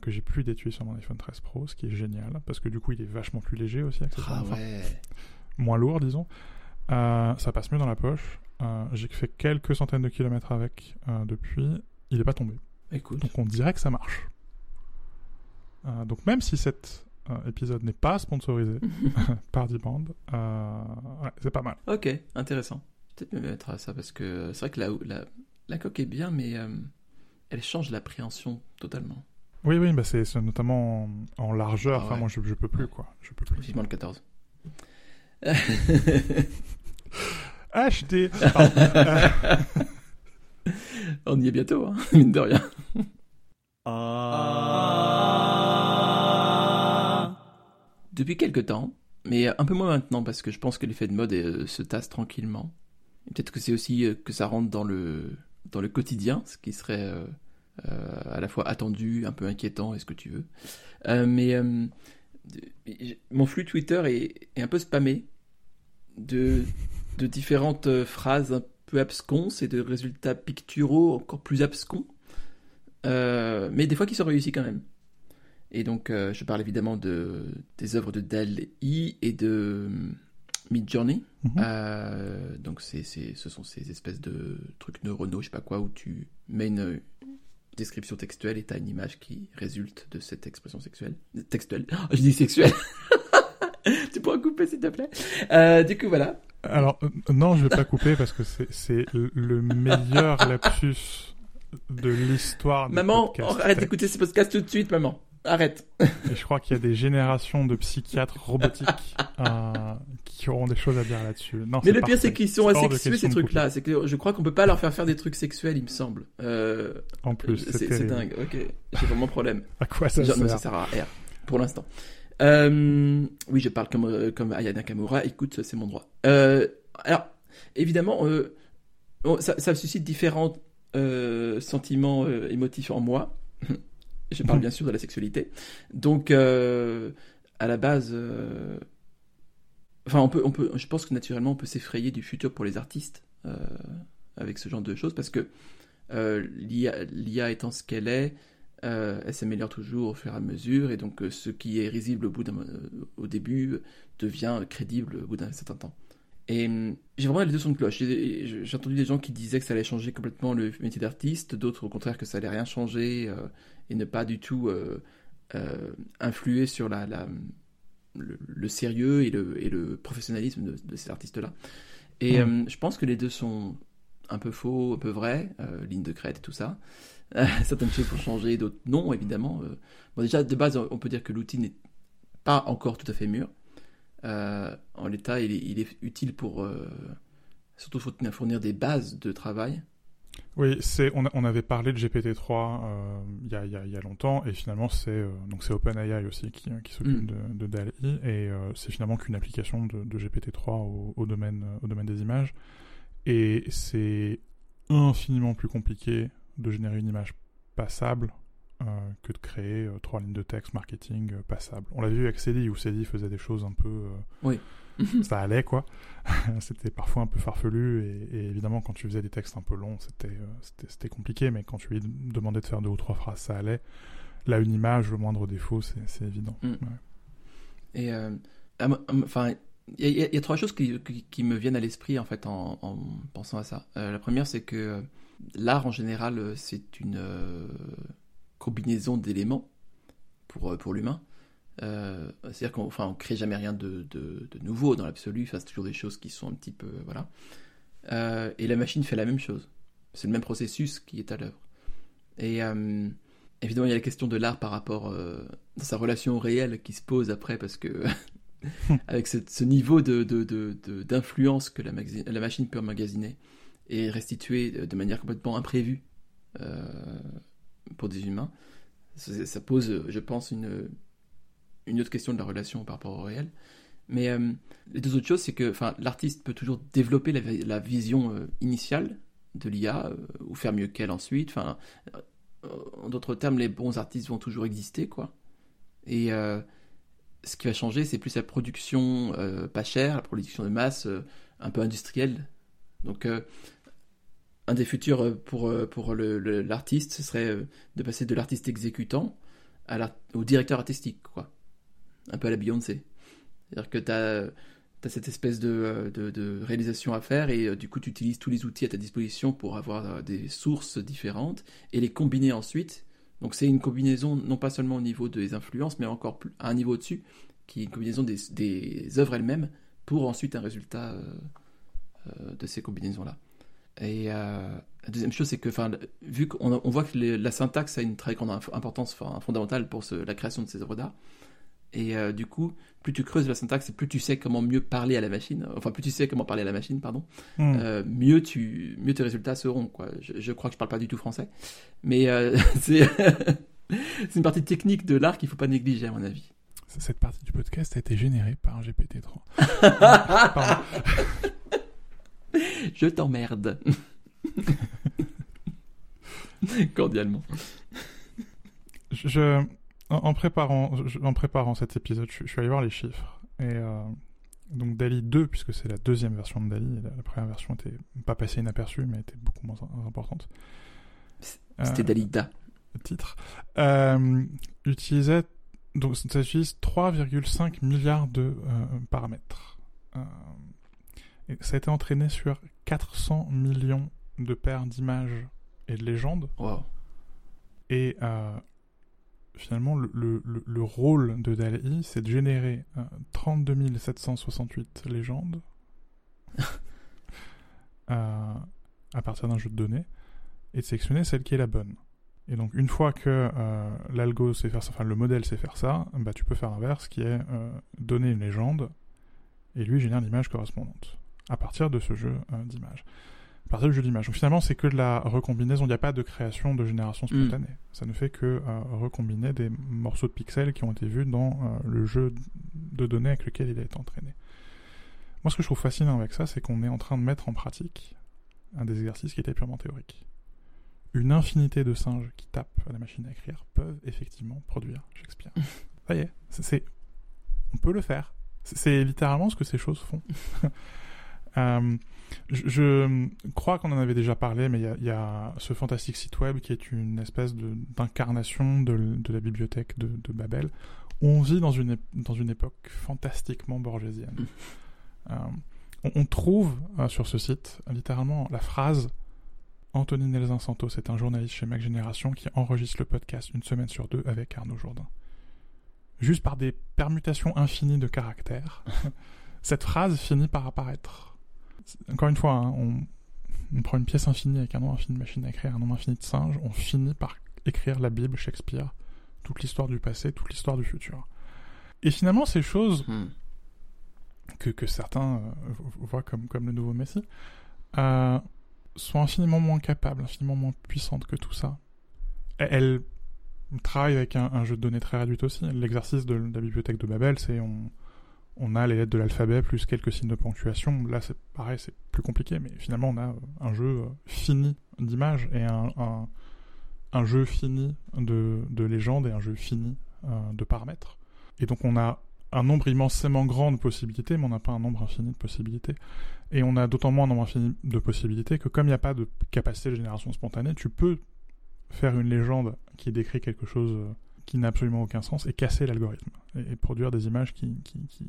que j'ai plus d'étui sur mon iPhone 13 Pro, ce qui est génial, parce que du coup il est vachement plus léger aussi, Ah ouais. moins lourd, disons. ça passe mieux dans la poche. j'ai fait quelques centaines de kilomètres avec depuis. Il est pas tombé. Écoute. Donc on dirait que ça marche. Euh, donc même si cet euh, épisode n'est pas sponsorisé par D-Band, euh, c'est pas mal. Ok, intéressant. Peut-être me mettre à ça parce que c'est vrai que la, la, la, coque est bien, mais elle change l'appréhension totalement. Oui, oui, bah c'est notamment en, largeur. Ah enfin, moi, je, je peux plus, quoi. Je peux plus. Vivement le 14. Acheter. On y est bientôt, hein, mine de rien. depuis quelques temps, mais un peu moins maintenant parce que je pense que l'effet de mode euh, se tasse tranquillement. Peut-être que c'est aussi euh, que ça rentre dans le, dans le quotidien, ce qui serait euh, à la fois attendu, un peu inquiétant, est-ce que tu veux. mais mon flux Twitter est, un peu spammé de, de différentes phrases un peu absconses et de résultats picturaux encore plus abscons, mais des fois qui sont réussis quand même. Et donc, euh, je parle évidemment de, des œuvres de Dell E et de euh, Midjourney. Mhm. euh, donc, ce sont ces espèces de trucs neuronaux, je sais pas quoi, où tu mets une description textuelle et tu as une image qui résulte de cette expression sexuelle. Textuelle. Oh, je dis sexuelle. tu pourras couper, s'il te plaît. Euh, du coup, voilà. Alors, euh, non, je vais pas couper parce que c'est, c'est le meilleur lapsus de l'histoire. Maman, arrête d'écouter ces podcasts tout de suite, maman. Arrête. Et je crois qu'il y a des générations de psychiatres robotiques euh, qui auront des choses à dire là-dessus. Mais le pire, c'est qu'ils sont asexués, ces trucs-là. C'est que je crois qu'on peut pas leur faire faire des trucs sexuels, il me semble. Euh, en plus, c'est dingue. Ok, j'ai vraiment problème. à quoi ça sert Non, ça sert à R, pour l'instant. Euh, oui, je parle comme, comme Ayana Kamura. Écoute, c'est mon droit. Alors, évidemment, ça, ça, suscite différents sentiments émotifs en moi. Je parle bien sûr de la sexualité. Donc, euh, à la base, euh, enfin, on peut, on peut, je pense que naturellement, on peut s'effrayer du futur pour les artistes euh, avec ce genre de choses parce que l'IA étant ce qu'elle est, elle s'améliore toujours au fur et à mesure et donc ce qui est risible au, bout au début devient crédible au bout d'un certain temps. Et hum, j'ai vraiment les deux sons de cloche. J'ai entendu des gens qui disaient que ça allait changer complètement le métier d'artiste, d'autres au contraire que ça allait rien changer et ne pas du tout euh, euh, influer sur la, le, sérieux et le, et le professionnalisme de, de ces artistes-là. Et euh, je pense que les deux sont un peu faux, un peu vrais, ligne de crête et tout ça. certaines choses pour changer, d'autres non, évidemment. Bon, déjà, de base, on peut dire que l'outil n'est pas encore tout à fait mûr. En l'état, il, il, est utile pour surtout fournir des bases de travail oui, c'est on, on, avait parlé de GPT-3 euh, il, y a, y, a, longtemps et finalement c'est euh, donc c'est OpenAI aussi qui, qui s'occupe mm. de, de DALI et euh, c'est finalement qu'une application de, de GPT-3 au, au, domaine au domaine des images et c'est infiniment plus compliqué de générer une image passable que de créer trois lignes de texte marketing passables. On l'a vu avec Célie où Célie faisait des choses un peu oui ça allait quoi. c'était parfois un peu farfelu et, évidemment quand tu faisais des textes un peu longs c'était euh, c'était compliqué mais quand tu lui demandais de faire deux ou trois phrases ça allait. Là une image le moindre défaut c'est évident. Mm. Et euh, enfin il y, a trois choses qui, qui, me viennent à l'esprit en fait en, en, pensant à ça. Euh, la première c'est que l'art en général c'est une combinaison d'éléments pour pour l'humain. Euh, c'est-à-dire qu'on enfin, crée jamais rien de, de, de nouveau dans l'absolu, enfin, c'est toujours des choses qui sont un petit peu. Voilà. Euh, et la machine fait la même chose. C'est le même processus qui est à l'œuvre. Et euh, évidemment, il y a la question de l'art par rapport dans sa relation au réel qui se pose après, parce que avec ce, niveau d'influence que la, la, machine peut emmagasiner et restituer de manière complètement imprévue pour des humains, ça, pose, je pense, une, une autre question de la relation par rapport au réel. Mais euh, les deux autres choses, c'est que l'artiste peut toujours développer la, vision euh, initiale de l'IA euh, ou faire mieux qu'elle ensuite. En d'autres termes, les bons artistes vont toujours exister, quoi. Et ce qui va changer, c'est plus la production pas chère, la production de masse un peu industrielle. Donc, un des futurs pour, pour l'artiste, ce serait de passer de l'artiste exécutant au directeur artistique, quoi un peu à la Beyoncé. C'est-à-dire que tu as, cette espèce de, de, réalisation à faire et euh, du coup tu utilises tous les outils à ta disposition pour avoir euh, des sources différentes et les combiner ensuite. Donc c'est une combinaison non pas seulement au niveau des influences mais encore plus, à un niveau au-dessus qui est une combinaison des, des œuvres elles-mêmes pour ensuite un résultat euh, de ces combinaisons-là. Et la deuxième chose, c'est que, vu qu'on on voit que la syntaxe a une très grande importance fondamentale pour la création de ces œuvres d'art, et euh, du coup, plus tu creuses la syntaxe, plus tu sais comment mieux parler à la machine, enfin plus tu sais comment parler à la machine, pardon, hmm. euh, mieux, tu, mieux tes résultats seront. Quoi. Je, crois que je parle pas du tout français, mais euh, c'est une partie technique de l'art qu'il faut pas négliger à mon avis. Cette partie du podcast a été générée par GPT-3. je t'emmerde. Cordialement. Je, en, préparant, en préparant cet épisode, je, suis allé voir les chiffres. Et euh, donc Dali 2, puisque c'est la deuxième version de Dali, la, première version était pas passée inaperçue, mais était beaucoup moins importante. C'était euh, Dali Da. Le titre. Euh, utilisait, donc ça utilise 3,5 milliards de paramètres. Ça a été entraîné sur 400 millions de paires d'images et de légendes. Wow. Et finalement, le, le, rôle de DALI, c'est de générer 32 768 légendes euh, à partir d'un jeu de données et de sélectionner celle qui est la bonne. Et donc, une fois que euh, l'algo sait faire ça, enfin le modèle sait faire ça, bah, tu peux faire l'inverse qui est euh, donner une légende et lui génère l'image correspondante à partir de ce jeu d'images à partir du jeu d'image. Donc finalement, c'est que de la recombinaison. Il n'y a pas de création de génération mm. spontanée. Ça ne fait que euh, recombiner des morceaux de pixels qui ont été vus dans euh, le jeu de données avec lequel il a été entraîné. Moi, ce que je trouve fascinant avec ça, c'est qu'on est en train de mettre en pratique un des exercices qui était purement théorique. Une infinité de singes qui tapent à la machine à écrire peuvent effectivement produire Shakespeare. ça y est, c'est, on peut le faire. C'est littéralement ce que ces choses font. Euh, je, crois qu'on en avait déjà parlé, mais il y, a, ce fantastique site web qui est une espèce d'incarnation de, la bibliothèque de, Babel, où on vit dans une, dans une époque fantastiquement borgésienne. Mm. Euh, on, trouve euh, sur ce site littéralement la phrase Anthony Nelson Santos est un journaliste chez Mac Génération qui enregistre le podcast une semaine sur deux avec Arnaud Jourdain. Juste par des permutations infinies de caractères, cette phrase finit par apparaître encore une fois, hein, on prend une pièce infinie avec un nombre infini de machines à écrire, un nombre infini de singes, on finit par écrire la Bible, Shakespeare, toute l'histoire du passé, toute l'histoire du futur. Et finalement, ces choses Hmm. que, que certains euh, voient comme, comme le nouveau Messie euh, sont infiniment moins capables, infiniment moins puissantes que tout ça. Elles elles travaillent avec un, un jeu de données très réduit aussi. L'exercice de, de la bibliothèque de Babel, c'est on, on a les lettres de l'alphabet plus quelques signes de ponctuation. Là, c'est pareil, c'est plus compliqué, mais finalement, on a un jeu euh, fini d'images et un, jeu fini de, de légendes et un jeu fini euh, de paramètres. Et donc, on a un nombre immensément grand de possibilités, mais on n'a pas un nombre infini de possibilités. Et on a d'autant moins un nombre infini de possibilités que comme il n'y a pas de capacité de génération spontanée, tu peux faire une légende qui décrit quelque chose euh, qui n'a absolument aucun sens et casser l'algorithme et, et produire des images qui, qui, qui,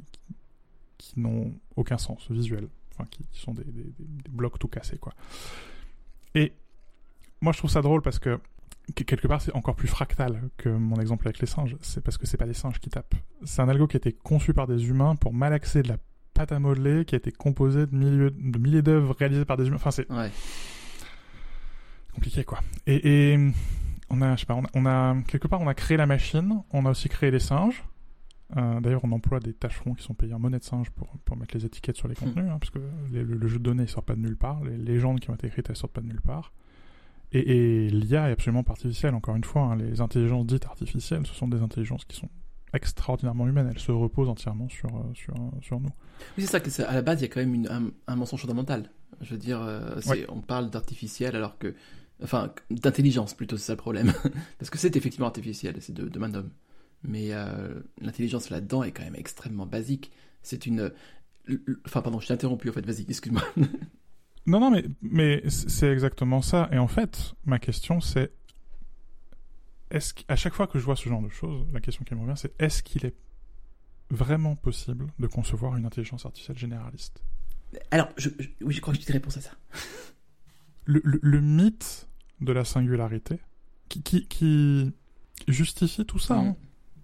qui, n'ont aucun sens visuel, enfin qui, sont des, des, blocs tout cassés quoi. Et moi je trouve ça drôle parce que que- quelque part c'est encore plus fractal que mon exemple avec les singes, c'est parce que c'est pas des singes qui tapent. C'est un algo qui a été conçu par des humains pour malaxer de la pâte à modeler qui a été composée de milliers, de milliers d'œuvres réalisées par des humains. Enfin c'est Ouais. compliqué quoi. Et, et on a, je sais pas, on a, on a- quelque part on a créé la machine, on a aussi créé les singes. Euh, D'ailleurs, on emploie des tâcherons qui sont payés en monnaie de singe pour, pour mettre les étiquettes sur les contenus, hein, parce que les- le, le jeu de données il sort pas de nulle part, les légendes qui ont été écrites elles sortent pas de nulle part. Et, et l'IA est absolument artificielle, encore une fois. hein, les intelligences dites artificielles, ce sont des intelligences qui sont extraordinairement humaines. Elles se reposent entièrement sur, euh, sur, euh, sur nous. Oui, c'est ça que à la base, il y a quand même une- un, un mensonge fondamental. Je veux dire, euh, Ouais. on parle d'artificiel alors que, enfin, d'intelligence plutôt, c'est ça le problème. Parce que c'est effectivement artificiel, c'est de, de main d'homme. Mais euh, l'intelligence là-dedans est quand même extrêmement basique. C'est une, enfin, pardon, je t'ai interrompu en fait. Vas-y, excuse-moi. Non, non, mais, mais c'est exactement ça. Et en fait, ma question, c'est est-ce qu'à chaque fois que je vois ce genre de choses, la question qui me revient, c'est est-ce qu'il est vraiment possible de concevoir une intelligence artificielle généraliste? Alors, je, je- oui, je crois que j'ai des réponses à ça. le, le- le mythe de la singularité qui, qui, qui justifie tout ça. hein.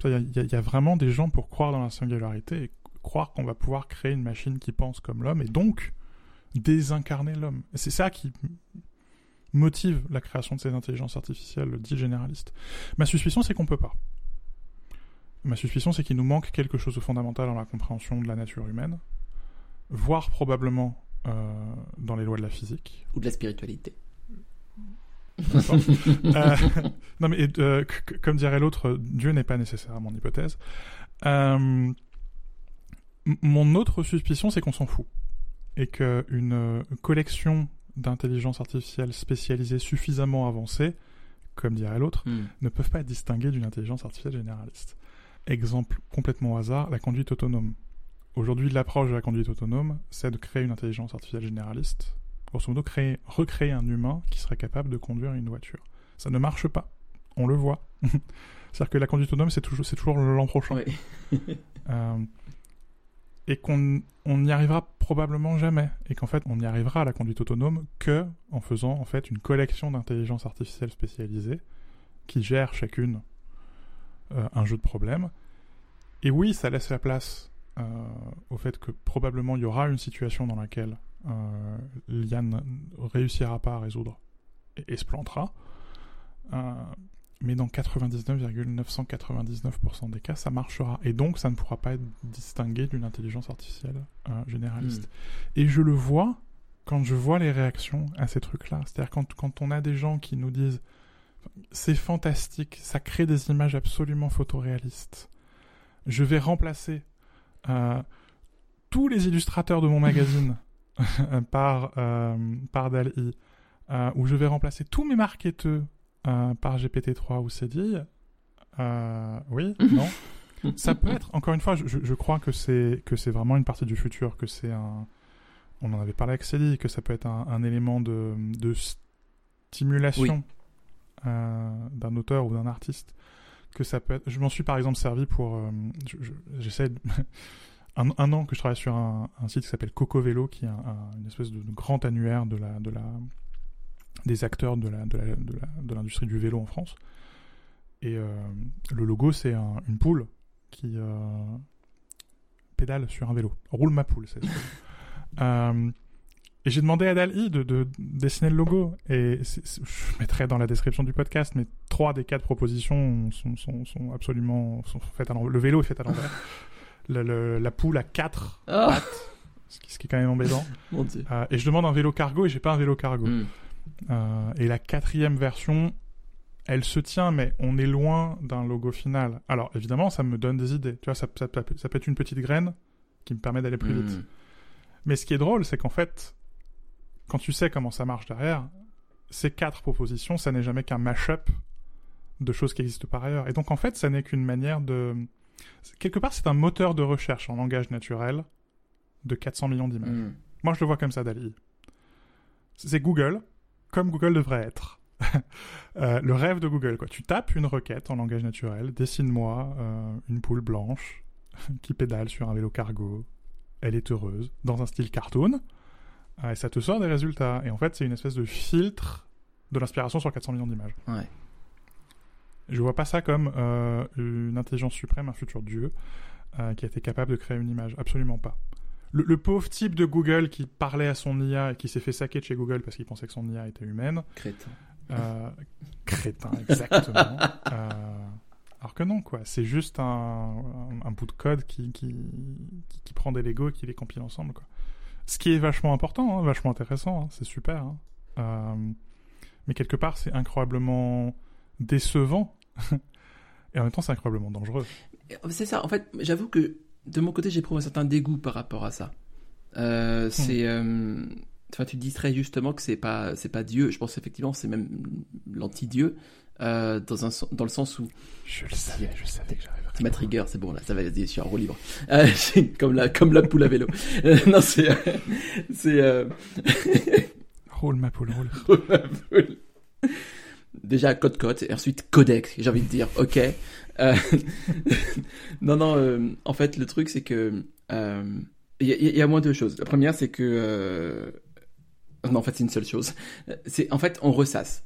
Il y, y a- il y a vraiment des gens pour croire dans la singularité et croire qu'on va pouvoir créer une machine qui pense comme l'homme et donc désincarner l'homme. Et c'est ça qui motive la création de ces intelligences artificielles dites généralistes. Ma suspicion, c'est qu'on peut pas. Ma suspicion, c'est qu'il nous manque quelque chose de fondamental dans la compréhension de la nature humaine, voire probablement euh, dans les lois de la physique. Ou de la spiritualité. Euh, non mais euh, comme dirait l'autre, Dieu n'est pas nécessaire à mon hypothèse. Euh, mon autre suspicion, c'est qu'on s'en fout et qu'une euh, collection d'intelligence artificielle spécialisée suffisamment avancée, comme dirait l'autre, Hmm. ne peuvent pas être distinguées d'une intelligence artificielle généraliste. Exemple complètement au hasard, la conduite autonome. Aujourd'hui, l'approche de la conduite autonome, c'est de créer une intelligence artificielle généraliste. Grosso modo, créer, recréer un humain qui serait capable de conduire une voiture. Ça ne marche pas. On le voit. C'est-à-dire que la conduite autonome, c'est toujours, c'est toujours l'an prochain. Oui. Euh, et qu'on on n'y arrivera probablement jamais. Et qu'en fait, on n'y arrivera à la conduite autonome que en faisant en fait une collection d'intelligence artificielle spécialisées qui gèrent chacune euh, un jeu de problèmes. Et oui, ça laisse la place euh, au fait que probablement il y aura une situation dans laquelle euh, l'IA ne réussira pas à résoudre et, et se plantera. Euh, mais dans 99,999% des cas, ça marchera. Et donc, ça ne pourra pas être distingué d'une intelligence artificielle euh, généraliste. Et je le vois quand je vois les réactions à ces trucs-là. C'est-à-dire quand, quand on a des gens qui nous disent c'est fantastique, ça crée des images absolument photoréalistes. Je vais remplacer euh, tous les illustrateurs de mon magazine par, euh, par DALL-E, euh, ou je vais remplacer tous mes marketeurs euh, par GPT-3 ou CDI. Oui, non. Ça peut être, encore une fois, je, je crois que c'est que c'est vraiment une partie du futur, que c'est un. On en avait parlé avec Célie, que ça peut être un, un élément de, de stimulation Oui. euh, d'un auteur ou d'un artiste. Que ça peut être. Je m'en suis par exemple servi pour. euh, je- je- J'essaie. de- un, un an que je travaille sur un, un site qui s'appelle Coco Vélo, qui est un- un- une espèce de, de grand annuaire de la, de la, des acteurs de la, de la, de la- de l'industrie du vélo en France. Et euh, le logo, c'est un- une poule qui euh, pédale sur un vélo. Roule ma poule, c'est ça. Euh, Et j'ai demandé à Dali de, de dessiner le logo. Et je mettrai dans la description du podcast, mais trois des quatre propositions sont, sont, sont absolument sont faites à l'envers. Le vélo est fait à l'envers. Le- le- la poule a quatre Ah, pattes, ce qui, ce qui est quand même embêtant. mon dieu. Euh, et je demande un vélo cargo et j'ai pas un vélo cargo. Hmm. Euh, et la quatrième version, elle se tient, mais on est loin d'un logo final. Alors évidemment, ça me donne des idées. Tu vois, ça, ça, ça peut- ça peut être une petite graine qui me permet d'aller plus vite. Hmm. Mais ce qui est drôle, c'est qu'en fait, quand tu sais comment ça marche derrière, ces quatre propositions, ça n'est jamais qu'un mash-up de choses qui existent par ailleurs. Et donc en fait, ça n'est qu'une manière de... Quelque part, c'est un moteur de recherche en langage naturel de 400 millions d'images. Hmm. Moi, je le vois comme ça, Dali. C'est Google, comme Google devrait être. Euh, le rêve de Google, quoi. Tu tapes une requête en langage naturel, dessine-moi euh, une poule blanche qui pédale sur un vélo cargo. Elle est heureuse, dans un style cartoon. Euh, et ça te sort des résultats. Et en fait, c'est une espèce de filtre de l'inspiration sur 400 millions d'images. Ouais. Je vois pas ça comme euh, une intelligence suprême, un futur dieu, euh, qui a été capable de créer une image. Absolument pas. Le, le pauvre type de Google qui parlait à son IA et qui s'est fait saquer de chez Google parce qu'il pensait que son IA était humaine. Crétin. Euh, crétin, exactement. Alors que non, quoi. C'est juste un, un- un bout de code qui, qui, qui, qui prend des Legos et qui les compile ensemble, quoi. Ce qui est vachement important, hein, vachement intéressant, hein, c'est super. hein. Euh, mais quelque part, c'est incroyablement décevant. et en même temps, c'est incroyablement dangereux. C'est ça, en fait, j'avoue que de mon côté, j'éprouve un certain dégoût par rapport à ça. Euh, c'est. euh, Enfin, tu dis très justement que c'est pas, c'est pas Dieu. Je pense effectivement c'est même l'anti-Dieu euh, dans un, dans le sens où Je le savais, je savais que j'arriverais. c'est ma trigger, c'est bon là, ça va, je suis en roue libre. Euh, comme la, comme la poule à vélo. Euh, non, c'est, c'est. Roule ma poule, roule. Déjà code code et ensuite codec, j'ai envie de dire. Ok. Euh, non non. euh, en fait, le truc c'est que euh, il y, a- moins de choses. La première c'est que non en fait c'est une seule chose. C'est en fait on ressasse.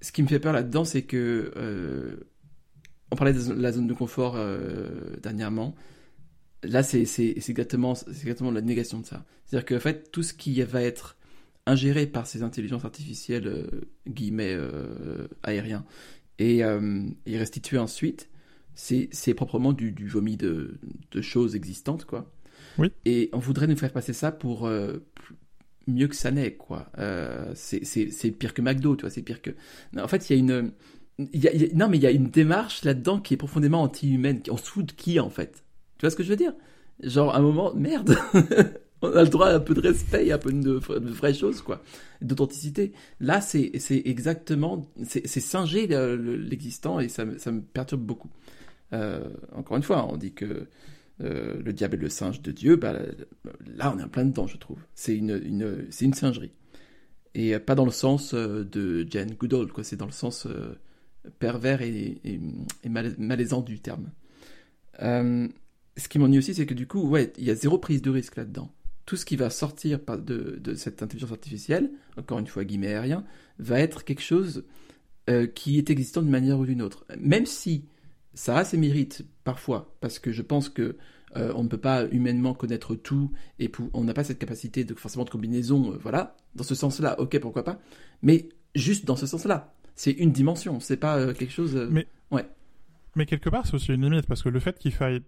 Ce qui me fait peur là-dedans c'est que on parlait de la zone de confort dernièrement. Là c'est c'est c'est exactement c'est exactement la négation de ça. C'est-à-dire qu'en fait tout ce qui va être ingéré par ces intelligences artificielles euh, guillemets euh, aériens et, euh, et restitué ensuite, c'est proprement du, du vomi de, de choses existantes quoi. Oui. Et on voudrait nous faire passer ça pour mieux que ça n'est quoi. C'est pire que McDo, tu vois, c'est pire que. Non, en fait, il y a une il y a- il y a- non mais il y a une démarche là-dedans qui est profondément anti-humaine. On se fout de qui en fait? Tu vois ce que je veux dire? Genre à un moment, merde. On a le droit à un peu de respect et un peu de, vraies choses, quoi. D'authenticité. Là, c'est exactement. C'est singer le- le- l'existant et ça, me- perturbe beaucoup. Euh, encore une fois, on dit que euh, le diable est le singe de Dieu. Bah, là, on est en plein dedans, je trouve. C'est une, une, une singerie. Et euh, pas dans le sens de Jane Goodall, quoi. C'est dans le sens pervers et, et, et mal- malaisant du terme. Ce qui m'ennuie aussi, c'est que du coup, ouais, il y a zéro prise de risque là-dedans. Tout ce qui va sortir de, de cette intelligence artificielle, encore une fois guillemets aérien, va être quelque chose euh, qui est existant d'une manière ou d'une autre. Même si ça a ses mérites parfois, parce que je pense que euh, on ne peut pas humainement connaître tout et on n'a pas cette capacité de forcément de combinaison, euh, voilà. Dans ce sens-là, ok, pourquoi pas. Mais juste dans ce sens-là, c'est une dimension, c'est pas euh, quelque chose. Mais- Mais quelque part, c'est aussi une limite, parce que le fait qu'il faille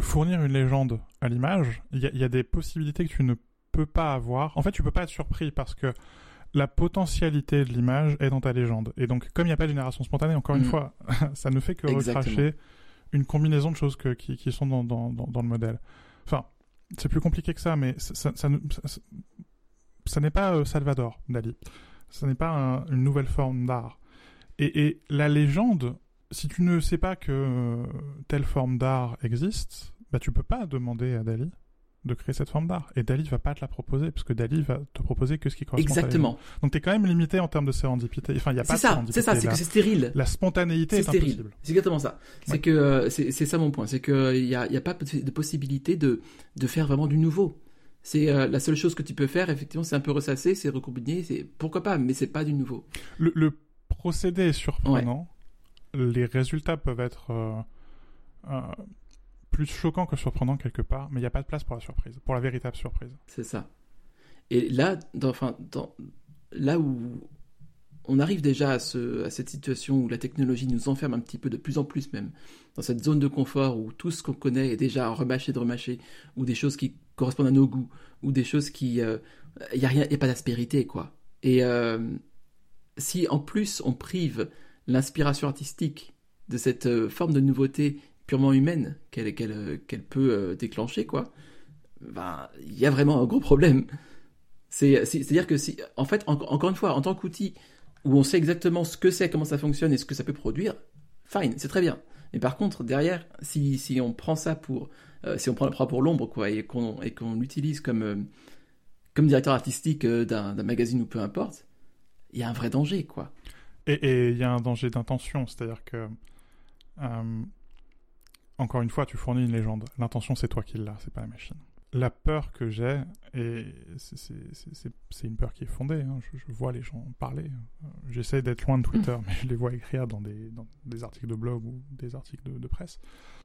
fournir une légende à l'image, il y, a- il y a des possibilités que tu ne peux pas avoir. En fait, tu peux pas être surpris, parce que la potentialité de l'image est dans ta légende. Et donc, comme il n'y a pas de génération spontanée, encore une Mm. fois, ça ne fait que Exactement. recracher une combinaison de choses que- qui, qui sont dans, dans, dans, dans le modèle. Enfin, c'est plus compliqué que ça, mais ça, ça, ça ne- ça- ça- ça n'est pas euh, Salvador Dali. Ça n'est pas un- une nouvelle forme d'art. Et, et la légende, si tu ne sais pas que euh, telle forme d'art existe, bah tu peux pas demander à Dali de créer cette forme d'art. Et Dali va pas te la proposer, parce que Dali va te proposer que ce qui correspond à Exactement. légende. Donc t'es quand même limité en termes de sérendipité. Enfin, il y a pas C'est de ça, c'est ça, c'est que c'est stérile. La spontanéité C'est est stérile. impossible. C'est exactement ça. C'est Ouais. que euh, c'est ça mon point, c'est que il y a, y a pas de possibilité de de faire vraiment du nouveau. C'est euh, la seule chose que tu peux faire, effectivement, c'est un peu ressasser, c'est recombiner, c'est pourquoi pas, mais c'est pas du nouveau. Le, le procédé est surprenant. Les résultats peuvent être euh, euh, plus choquants que surprenants quelque part, mais il n'y a pas de place pour la surprise, pour la véritable surprise. C'est ça. Et là, dans, enfin, dans, là où on arrive déjà à, ce, à cette situation où la technologie nous enferme un petit peu de plus en plus même dans cette zone de confort où tout ce qu'on connaît est déjà remâché de remâché, ou des choses qui correspondent à nos goûts, ou des choses qui... Il euh, n'y a rien, a pas d'aspérité, quoi. Et si en plus on prive l'inspiration artistique de cette euh, forme de nouveauté purement humaine qu'elle qu'elle peut déclencher, quoi, ben, il y a vraiment un gros problème. C'est-à-dire que si, en fait, encore une fois, en tant qu'outil où on sait exactement ce que c'est, comment ça fonctionne et ce que ça peut produire, fine, c'est très bien. Mais par contre, derrière, si, si on prend ça pour, euh, si on prend le pour l'ombre, quoi, et qu'on l'utilise comme euh, comme directeur artistique euh, d'un magazine ou peu importe, il y a un vrai danger, quoi. Et il y a un danger d'intention, c'est-à-dire que encore une fois, tu fournis une légende. L'intention, c'est toi qui l'as, c'est pas la machine la peur que j'ai, et c'est une peur qui est fondée, hein, je, vois les gens parler. J'essaie d'être loin de Twitter, mais je les vois écrire dans des, des articles de blog ou des articles de, presse.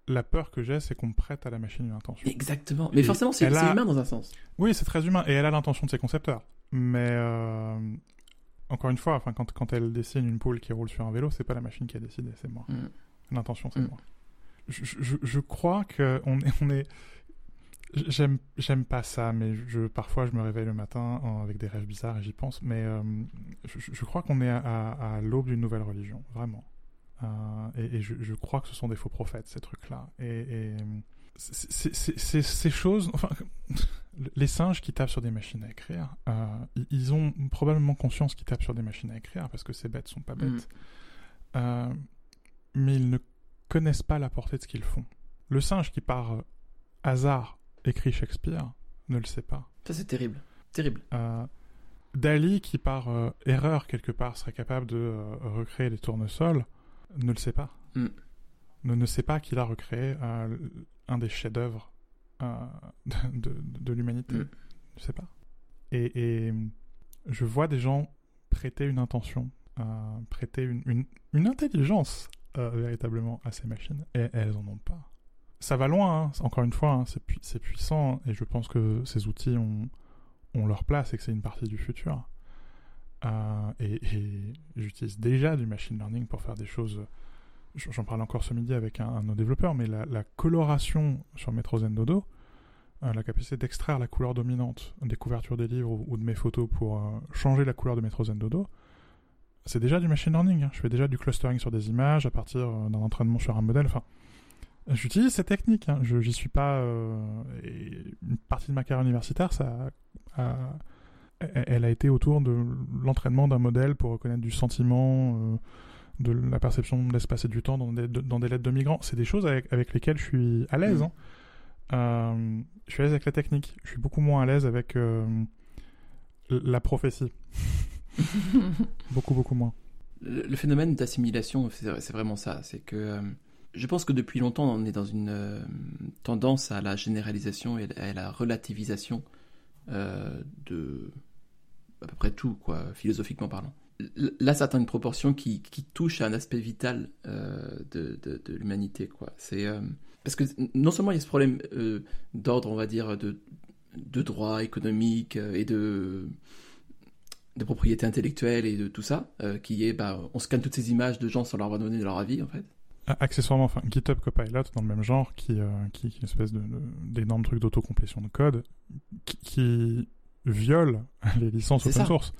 La peur que j'ai, c'est qu'on me prête à la machine une intention. Exactement. Mais forcément, c'est humain dans un sens. Oui, c'est très humain. Et elle a l'intention de ses concepteurs. Mais euh, encore une fois, enfin, quand, quand elle dessine une poule qui roule sur un vélo, c'est pas la machine qui a décidé, c'est moi. Mm. L'intention, c'est mm. moi. Je, je, je, crois qu'on est, on est J'aime, j'aime pas ça, mais je, parfois je me réveille le matin avec des rêves bizarres et j'y pense. Mais euh, je, crois qu'on est à, l'aube d'une nouvelle religion, vraiment. Euh, et, je, crois que ce sont des faux prophètes, ces trucs-là. Et, ces choses, enfin, les singes qui tapent sur des machines à écrire, euh, ils ont probablement conscience qu'ils tapent sur des machines à écrire parce que ces bêtes sont pas bêtes. Mm. mais ils ne connaissent pas la portée de ce qu'ils font. Le singe qui par hasard écrit Shakespeare ne le sait pas. Ça, c'est terrible. Terrible. Euh, Dali, qui par euh, erreur quelque part serait capable de euh, recréer les tournesols, ne le sait pas. Mm. Ne, ne sait pas qu'il a recréé un des chefs-d'œuvre de, de, l'humanité. Mm. Ne sait pas. Et, et, je vois des gens prêter une intention, prêter une, une, une intelligence véritablement à ces machines, et elles en ont pas ça va loin, hein. encore une fois, hein. c'est, puissant, et je pense que ces outils ont, ont leur place et que c'est une partie du futur. Euh, et, j'utilise déjà du machine learning pour faire des choses. J'en parle encore ce midi avec un, de nos développeurs, mais la, coloration sur Metro Dodo, euh, la capacité d'extraire la couleur dominante des couvertures des livres ou, de mes photos pour euh, changer la couleur de Metro Dodo, c'est déjà du machine learning. Hein. Je fais déjà du clustering sur des images à partir d'un entraînement sur un modèle. Enfin, J'utilise cette technique. Hein. Je j'y suis pas. Euh, une partie de ma carrière universitaire, ça, elle a été autour de l'entraînement d'un modèle pour reconnaître du sentiment, euh, de la perception de l'espace et du temps dans des, dans des lettres de migrants. C'est des choses avec, avec, lesquelles je suis à l'aise. Mmh. Hein. Euh, je suis à l'aise avec la technique. Je suis beaucoup moins à l'aise avec la prophétie. beaucoup, beaucoup moins. Le, phénomène d'assimilation, c'est vraiment ça. C'est que je pense que depuis longtemps, on est dans une euh, tendance à la généralisation et à la relativisation euh, de à peu près tout, quoi, philosophiquement parlant. Là, ça atteint une proportion qui, qui touche à un aspect vital euh, de, de, de l'humanité, quoi. C'est parce que non seulement il y a ce problème d'ordre, on va dire, de, de droit économique et de de propriété intellectuelle et de tout ça, qui est, bah, on scanne toutes ces images de gens sans leur avoir donné leur avis, en fait accessoirement, enfin, GitHub Copilot, dans le même genre, qui, euh, qui, qui est une espèce d'énorme de, truc d'autocomplétion de code, qui, qui, viole les licences open source.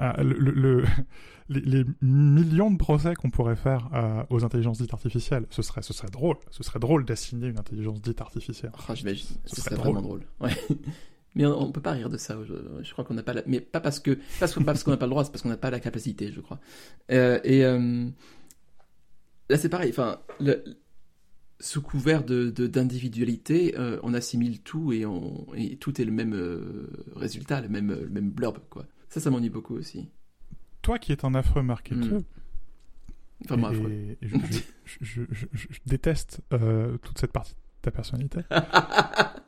Euh, le, les, millions de procès qu'on pourrait faire euh, aux intelligences dites artificielles, ce serait, ce serait drôle. Ce serait drôle d'assigner une intelligence dite artificielle. Oh, J'imagine. Ce, serait, vraiment drôle. Ouais. Mais on, ne peut pas rire de ça. Je, je crois qu'on n'a pas la... mais pas parce que parce qu'on n'a pas le droit, c'est parce qu'on n'a pas la capacité, je crois. et là c'est pareil, enfin, sous couvert de, d'individualité, euh, on assimile tout et, on, et tout est le même euh, résultat, le même, le même blurb, quoi. Ça, ça m'ennuie beaucoup aussi. Toi qui es un affreux marketeur, Vraiment et, je, je, je, déteste euh, toute cette partie de ta personnalité. bah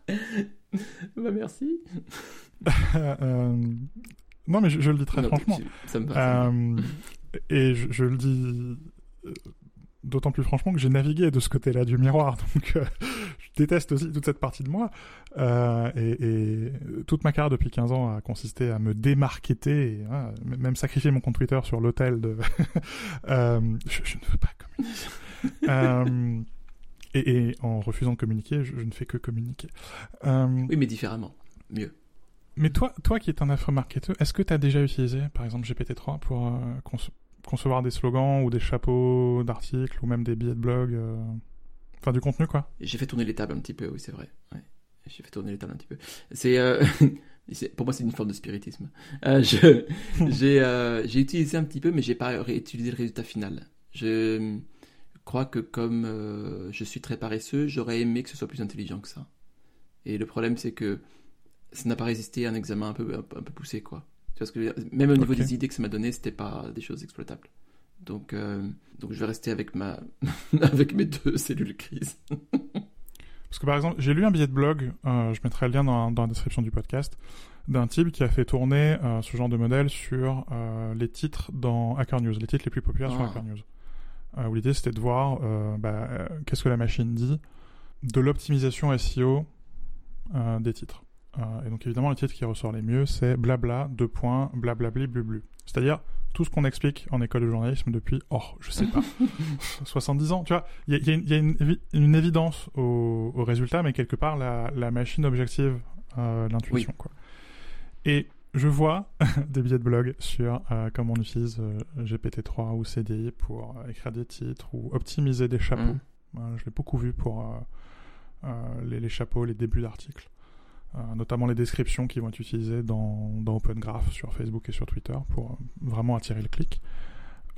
merci. non mais je, le dis très franchement. Ça me va. et je, le dis d'autant plus franchement que j'ai navigué de ce côté-là du miroir, donc euh, je déteste aussi toute cette partie de moi. Euh, et, et, toute ma carrière depuis 15 ans a consisté à me démarketer, et, hein, même sacrifier mon compte Twitter sur l'hôtel de... euh, je, je, ne veux pas communiquer. euh, et, et, en refusant de communiquer, je, je ne fais que communiquer. Euh, oui, mais différemment. Mieux. Mais toi, toi qui es un afro-marketeur, est-ce que tu as déjà utilisé, par exemple, GPT-3 pour euh, concevoir des slogans ou des chapeaux d'articles ou même des billets de blog euh... Enfin, du contenu, quoi J'ai fait tourner les tables un petit peu, oui, c'est vrai. Ouais. J'ai fait tourner les tables un petit peu. C'est... Euh... pour moi, c'est une forme de spiritisme. Euh, j'ai, j'ai utilisé un petit peu, mais j'ai pas utilisé le résultat final. Je crois que comme je suis très paresseux, j'aurais aimé que ce soit plus intelligent que ça. Et le problème, c'est que ça n'a pas résisté à un examen un peu, un peu poussé, quoi. Tu vois ce que Même au niveau okay. des idées que ça m'a donné, c'était pas des choses exploitables. Donc, euh, donc je vais rester avec ma, avec mes deux cellules crise. Parce que par exemple, j'ai lu un billet de blog, euh, je mettrai le lien dans, dans, la description du podcast, d'un type qui a fait tourner euh, ce genre de modèle sur les titres dans Hacker News, les titres les plus populaires ah. sur Hacker News. Où l'idée c'était de voir bah, qu'est-ce que la machine dit de l'optimisation SEO des titres. Euh, et donc évidemment, le titre qui ressort les mieux, c'est blabla, deux points, blablabli, blublu. C'est-à-dire tout ce qu'on explique en école de journalisme depuis, oh, je sais pas, 70 ans. Tu vois, il y a, y a, une, une, évidence au, au, résultat, mais quelque part, la, la machine objective euh, l'intuition. Oui. Quoi. Et je vois des billets de blog sur euh, comment on utilise euh, GPT-3 ou CDI pour écrire des titres ou optimiser des chapeaux. Mm. je l'ai beaucoup vu pour les, les, chapeaux, les débuts d'articles. Euh, notamment les descriptions qui vont être utilisées dans, dans Open Graph sur Facebook et sur Twitter pour vraiment attirer le clic.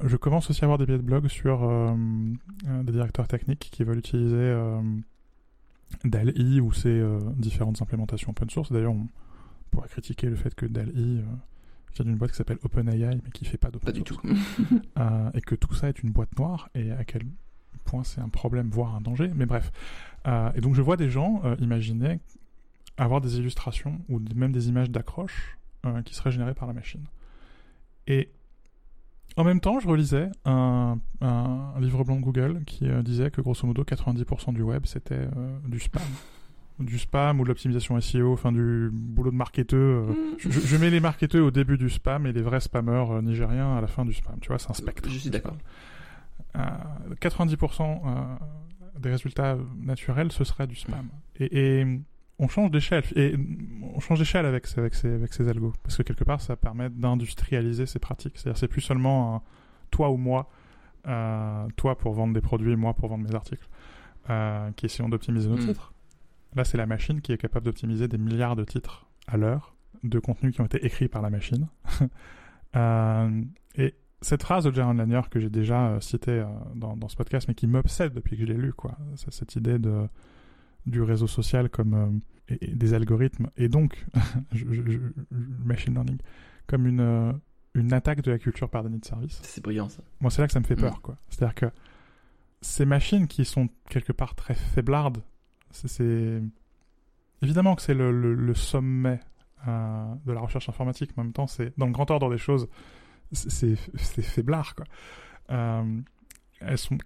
Je commence aussi à avoir des billets de blog sur euh, des directeurs techniques qui veulent utiliser euh, DALI ou ses différentes implémentations open source. D'ailleurs, on pourrait critiquer le fait que DALI vient d'une boîte qui s'appelle OpenAI mais qui fait pas d'open Pas du tout. et que tout ça est une boîte noire et à quel point c'est un problème, voire un danger. Mais bref. et donc je vois des gens imaginer avoir des illustrations ou même des images d'accroche euh, qui seraient générées par la machine. Et en même temps, je relisais un, livre blanc de Google qui euh, disait que grosso modo 90% du web c'était euh, du spam. du spam ou de l'optimisation SEO, enfin du boulot de marketeur. Mm. Je, je, mets les marketeurs au début du spam et les vrais spammers nigériens à la fin du spam. Tu vois, c'est un spectre. Je suis d'accord. 90% des résultats naturels, ce serait du spam. Mm. Et, et on change d'échelle et on change d'échelle avec avec ces avec ces algos. Parce que quelque part ça permet d'industrialiser ces pratiques. C'est-à-dire c'est plus seulement un, toi ou moi euh, toi pour vendre des produits moi pour vendre mes articles euh, qui essayons d'optimiser nos mmh. titres. Là c'est la machine qui est capable d'optimiser des milliards de titres à l'heure de contenus qui ont été écrits par la machine. Euh, et cette phrase de Jaron Lanier que j'ai déjà citée dans, dans ce podcast mais qui m'obsède depuis que je l'ai lu quoi. C'est cette idée de du réseau social comme euh, et, et des algorithmes et donc je, je, je, machine learning comme une euh, une attaque de la culture par déni de service. C'est brillant ça. Moi c'est là que ça me fait peur mmh. quoi. C'est-à-dire que ces machines qui sont quelque part très faiblardes, c'est évidemment que c'est le, le, le, sommet euh, de la recherche informatique, mais en même temps c'est dans le grand ordre des choses, c'est faiblard quoi. Euh, elles sont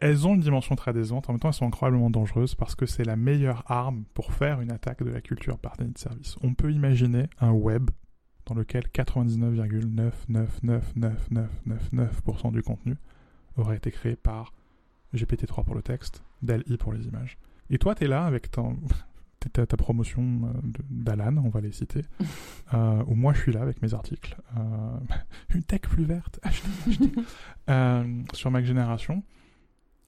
elles ont une dimension très décevante, en même temps elles sont incroyablement dangereuses parce que c'est la meilleure arme pour faire une attaque de la culture par déni de service. On peut imaginer un web dans lequel 99,9999999% du contenu aurait été créé par GPT-3 pour le texte, DALI pour les images. Et toi, tu es là avec ton, ta, ta promotion d'Alan, on va les citer, euh, ou moi je suis là avec mes articles. Euh, une tech plus verte, achetez, achetez, euh, sur Mac Génération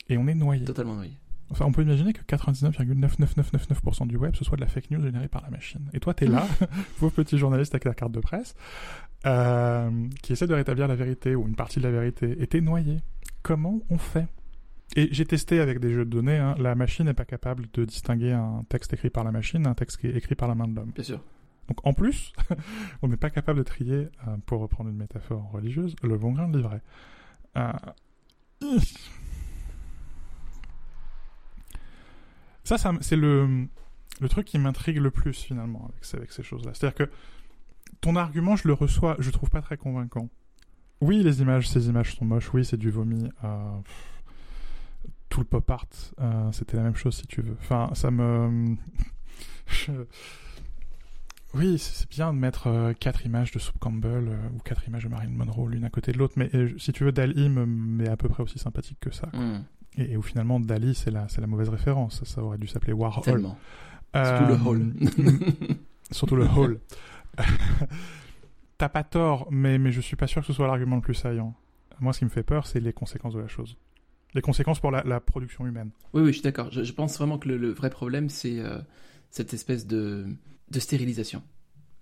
et on est noyé. Totalement noyé. Enfin, on peut imaginer que 99,99999% du web, ce soit de la fake news générée par la machine. Et toi, t'es là, pauvre petit journaliste avec la carte de presse, euh, qui essaie de rétablir la vérité ou une partie de la vérité, et t'es noyé. Comment on fait Et j'ai testé avec des jeux de données, hein, la machine n'est pas capable de distinguer un texte écrit par la machine d'un texte qui est écrit par la main de l'homme. Bien sûr. Donc en plus, on n'est pas capable de trier, euh, pour reprendre une métaphore religieuse, le bon grain de livret. Euh, Ça, c'est le, le truc qui m'intrigue le plus finalement avec, ces choses-là. C'est-à-dire que ton argument, je le reçois, je trouve pas très convaincant. Oui, les images, ces images sont moches. Oui, c'est du vomi. Euh, tout le pop art, euh, c'était la même chose si tu veux. Enfin, ça me. Oui, c'est bien de mettre euh, quatre images de Soup Campbell euh, ou quatre images de Marilyn Monroe l'une à côté de l'autre, mais euh, si tu veux, Dali me met à peu près aussi sympathique que ça. Hmm, Et, et où finalement, Dali, c'est la, c'est la mauvaise référence. Ça aurait dû s'appeler Warhol. Euh, Surtout le hall. surtout le hall. T'as pas tort, mais, mais je suis pas sûr que ce soit l'argument le plus saillant. Moi, ce qui me fait peur, c'est les conséquences de la chose. Les conséquences pour la, la production humaine. Oui, oui, je suis d'accord. Je, je pense vraiment que le, le vrai problème, c'est euh, cette espèce de, de stérilisation.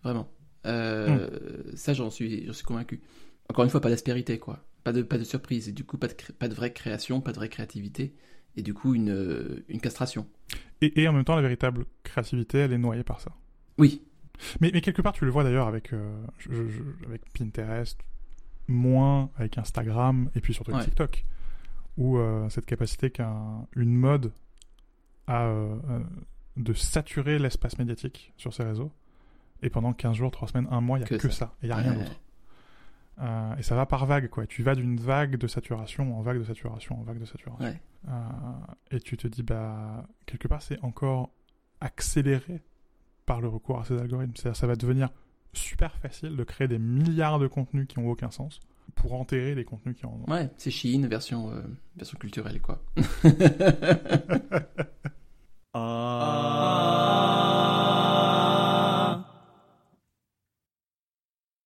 Vraiment. Euh, Ça, j'en suis, j'en suis convaincu. Encore une fois, pas d'aspérité, quoi. Pas de, pas de surprise. Et du coup, pas de, pas de vraie création, pas de vraie créativité. Et du coup, une, euh, une castration. Et, et en même temps, la véritable créativité, elle est noyée par ça. Oui. Mais, mais quelque part, tu le vois d'ailleurs avec, euh, je- je- avec Pinterest, moins avec Instagram, et puis surtout avec Ouais. TikTok, où euh, cette capacité qu'une mode a euh, de saturer l'espace médiatique sur ces réseaux. Et pendant 15 jours, 3 semaines, 1 mois, il n'y a que, Que ça. ça. Et il n'y a rien Ouais. d'autre. Euh, et ça va par vague, quoi. Tu vas d'une vague de saturation en vague de saturation en vague de saturation. Euh, et tu te dis, bah, quelque part, c'est encore accéléré par le recours à ces algorithmes. C'est-à-dire, ça va devenir super facile de créer des milliards de contenus qui n'ont aucun sens pour enterrer les contenus qui en ont. Ouais, c'est Chine, version, euh, version culturelle, quoi. ah...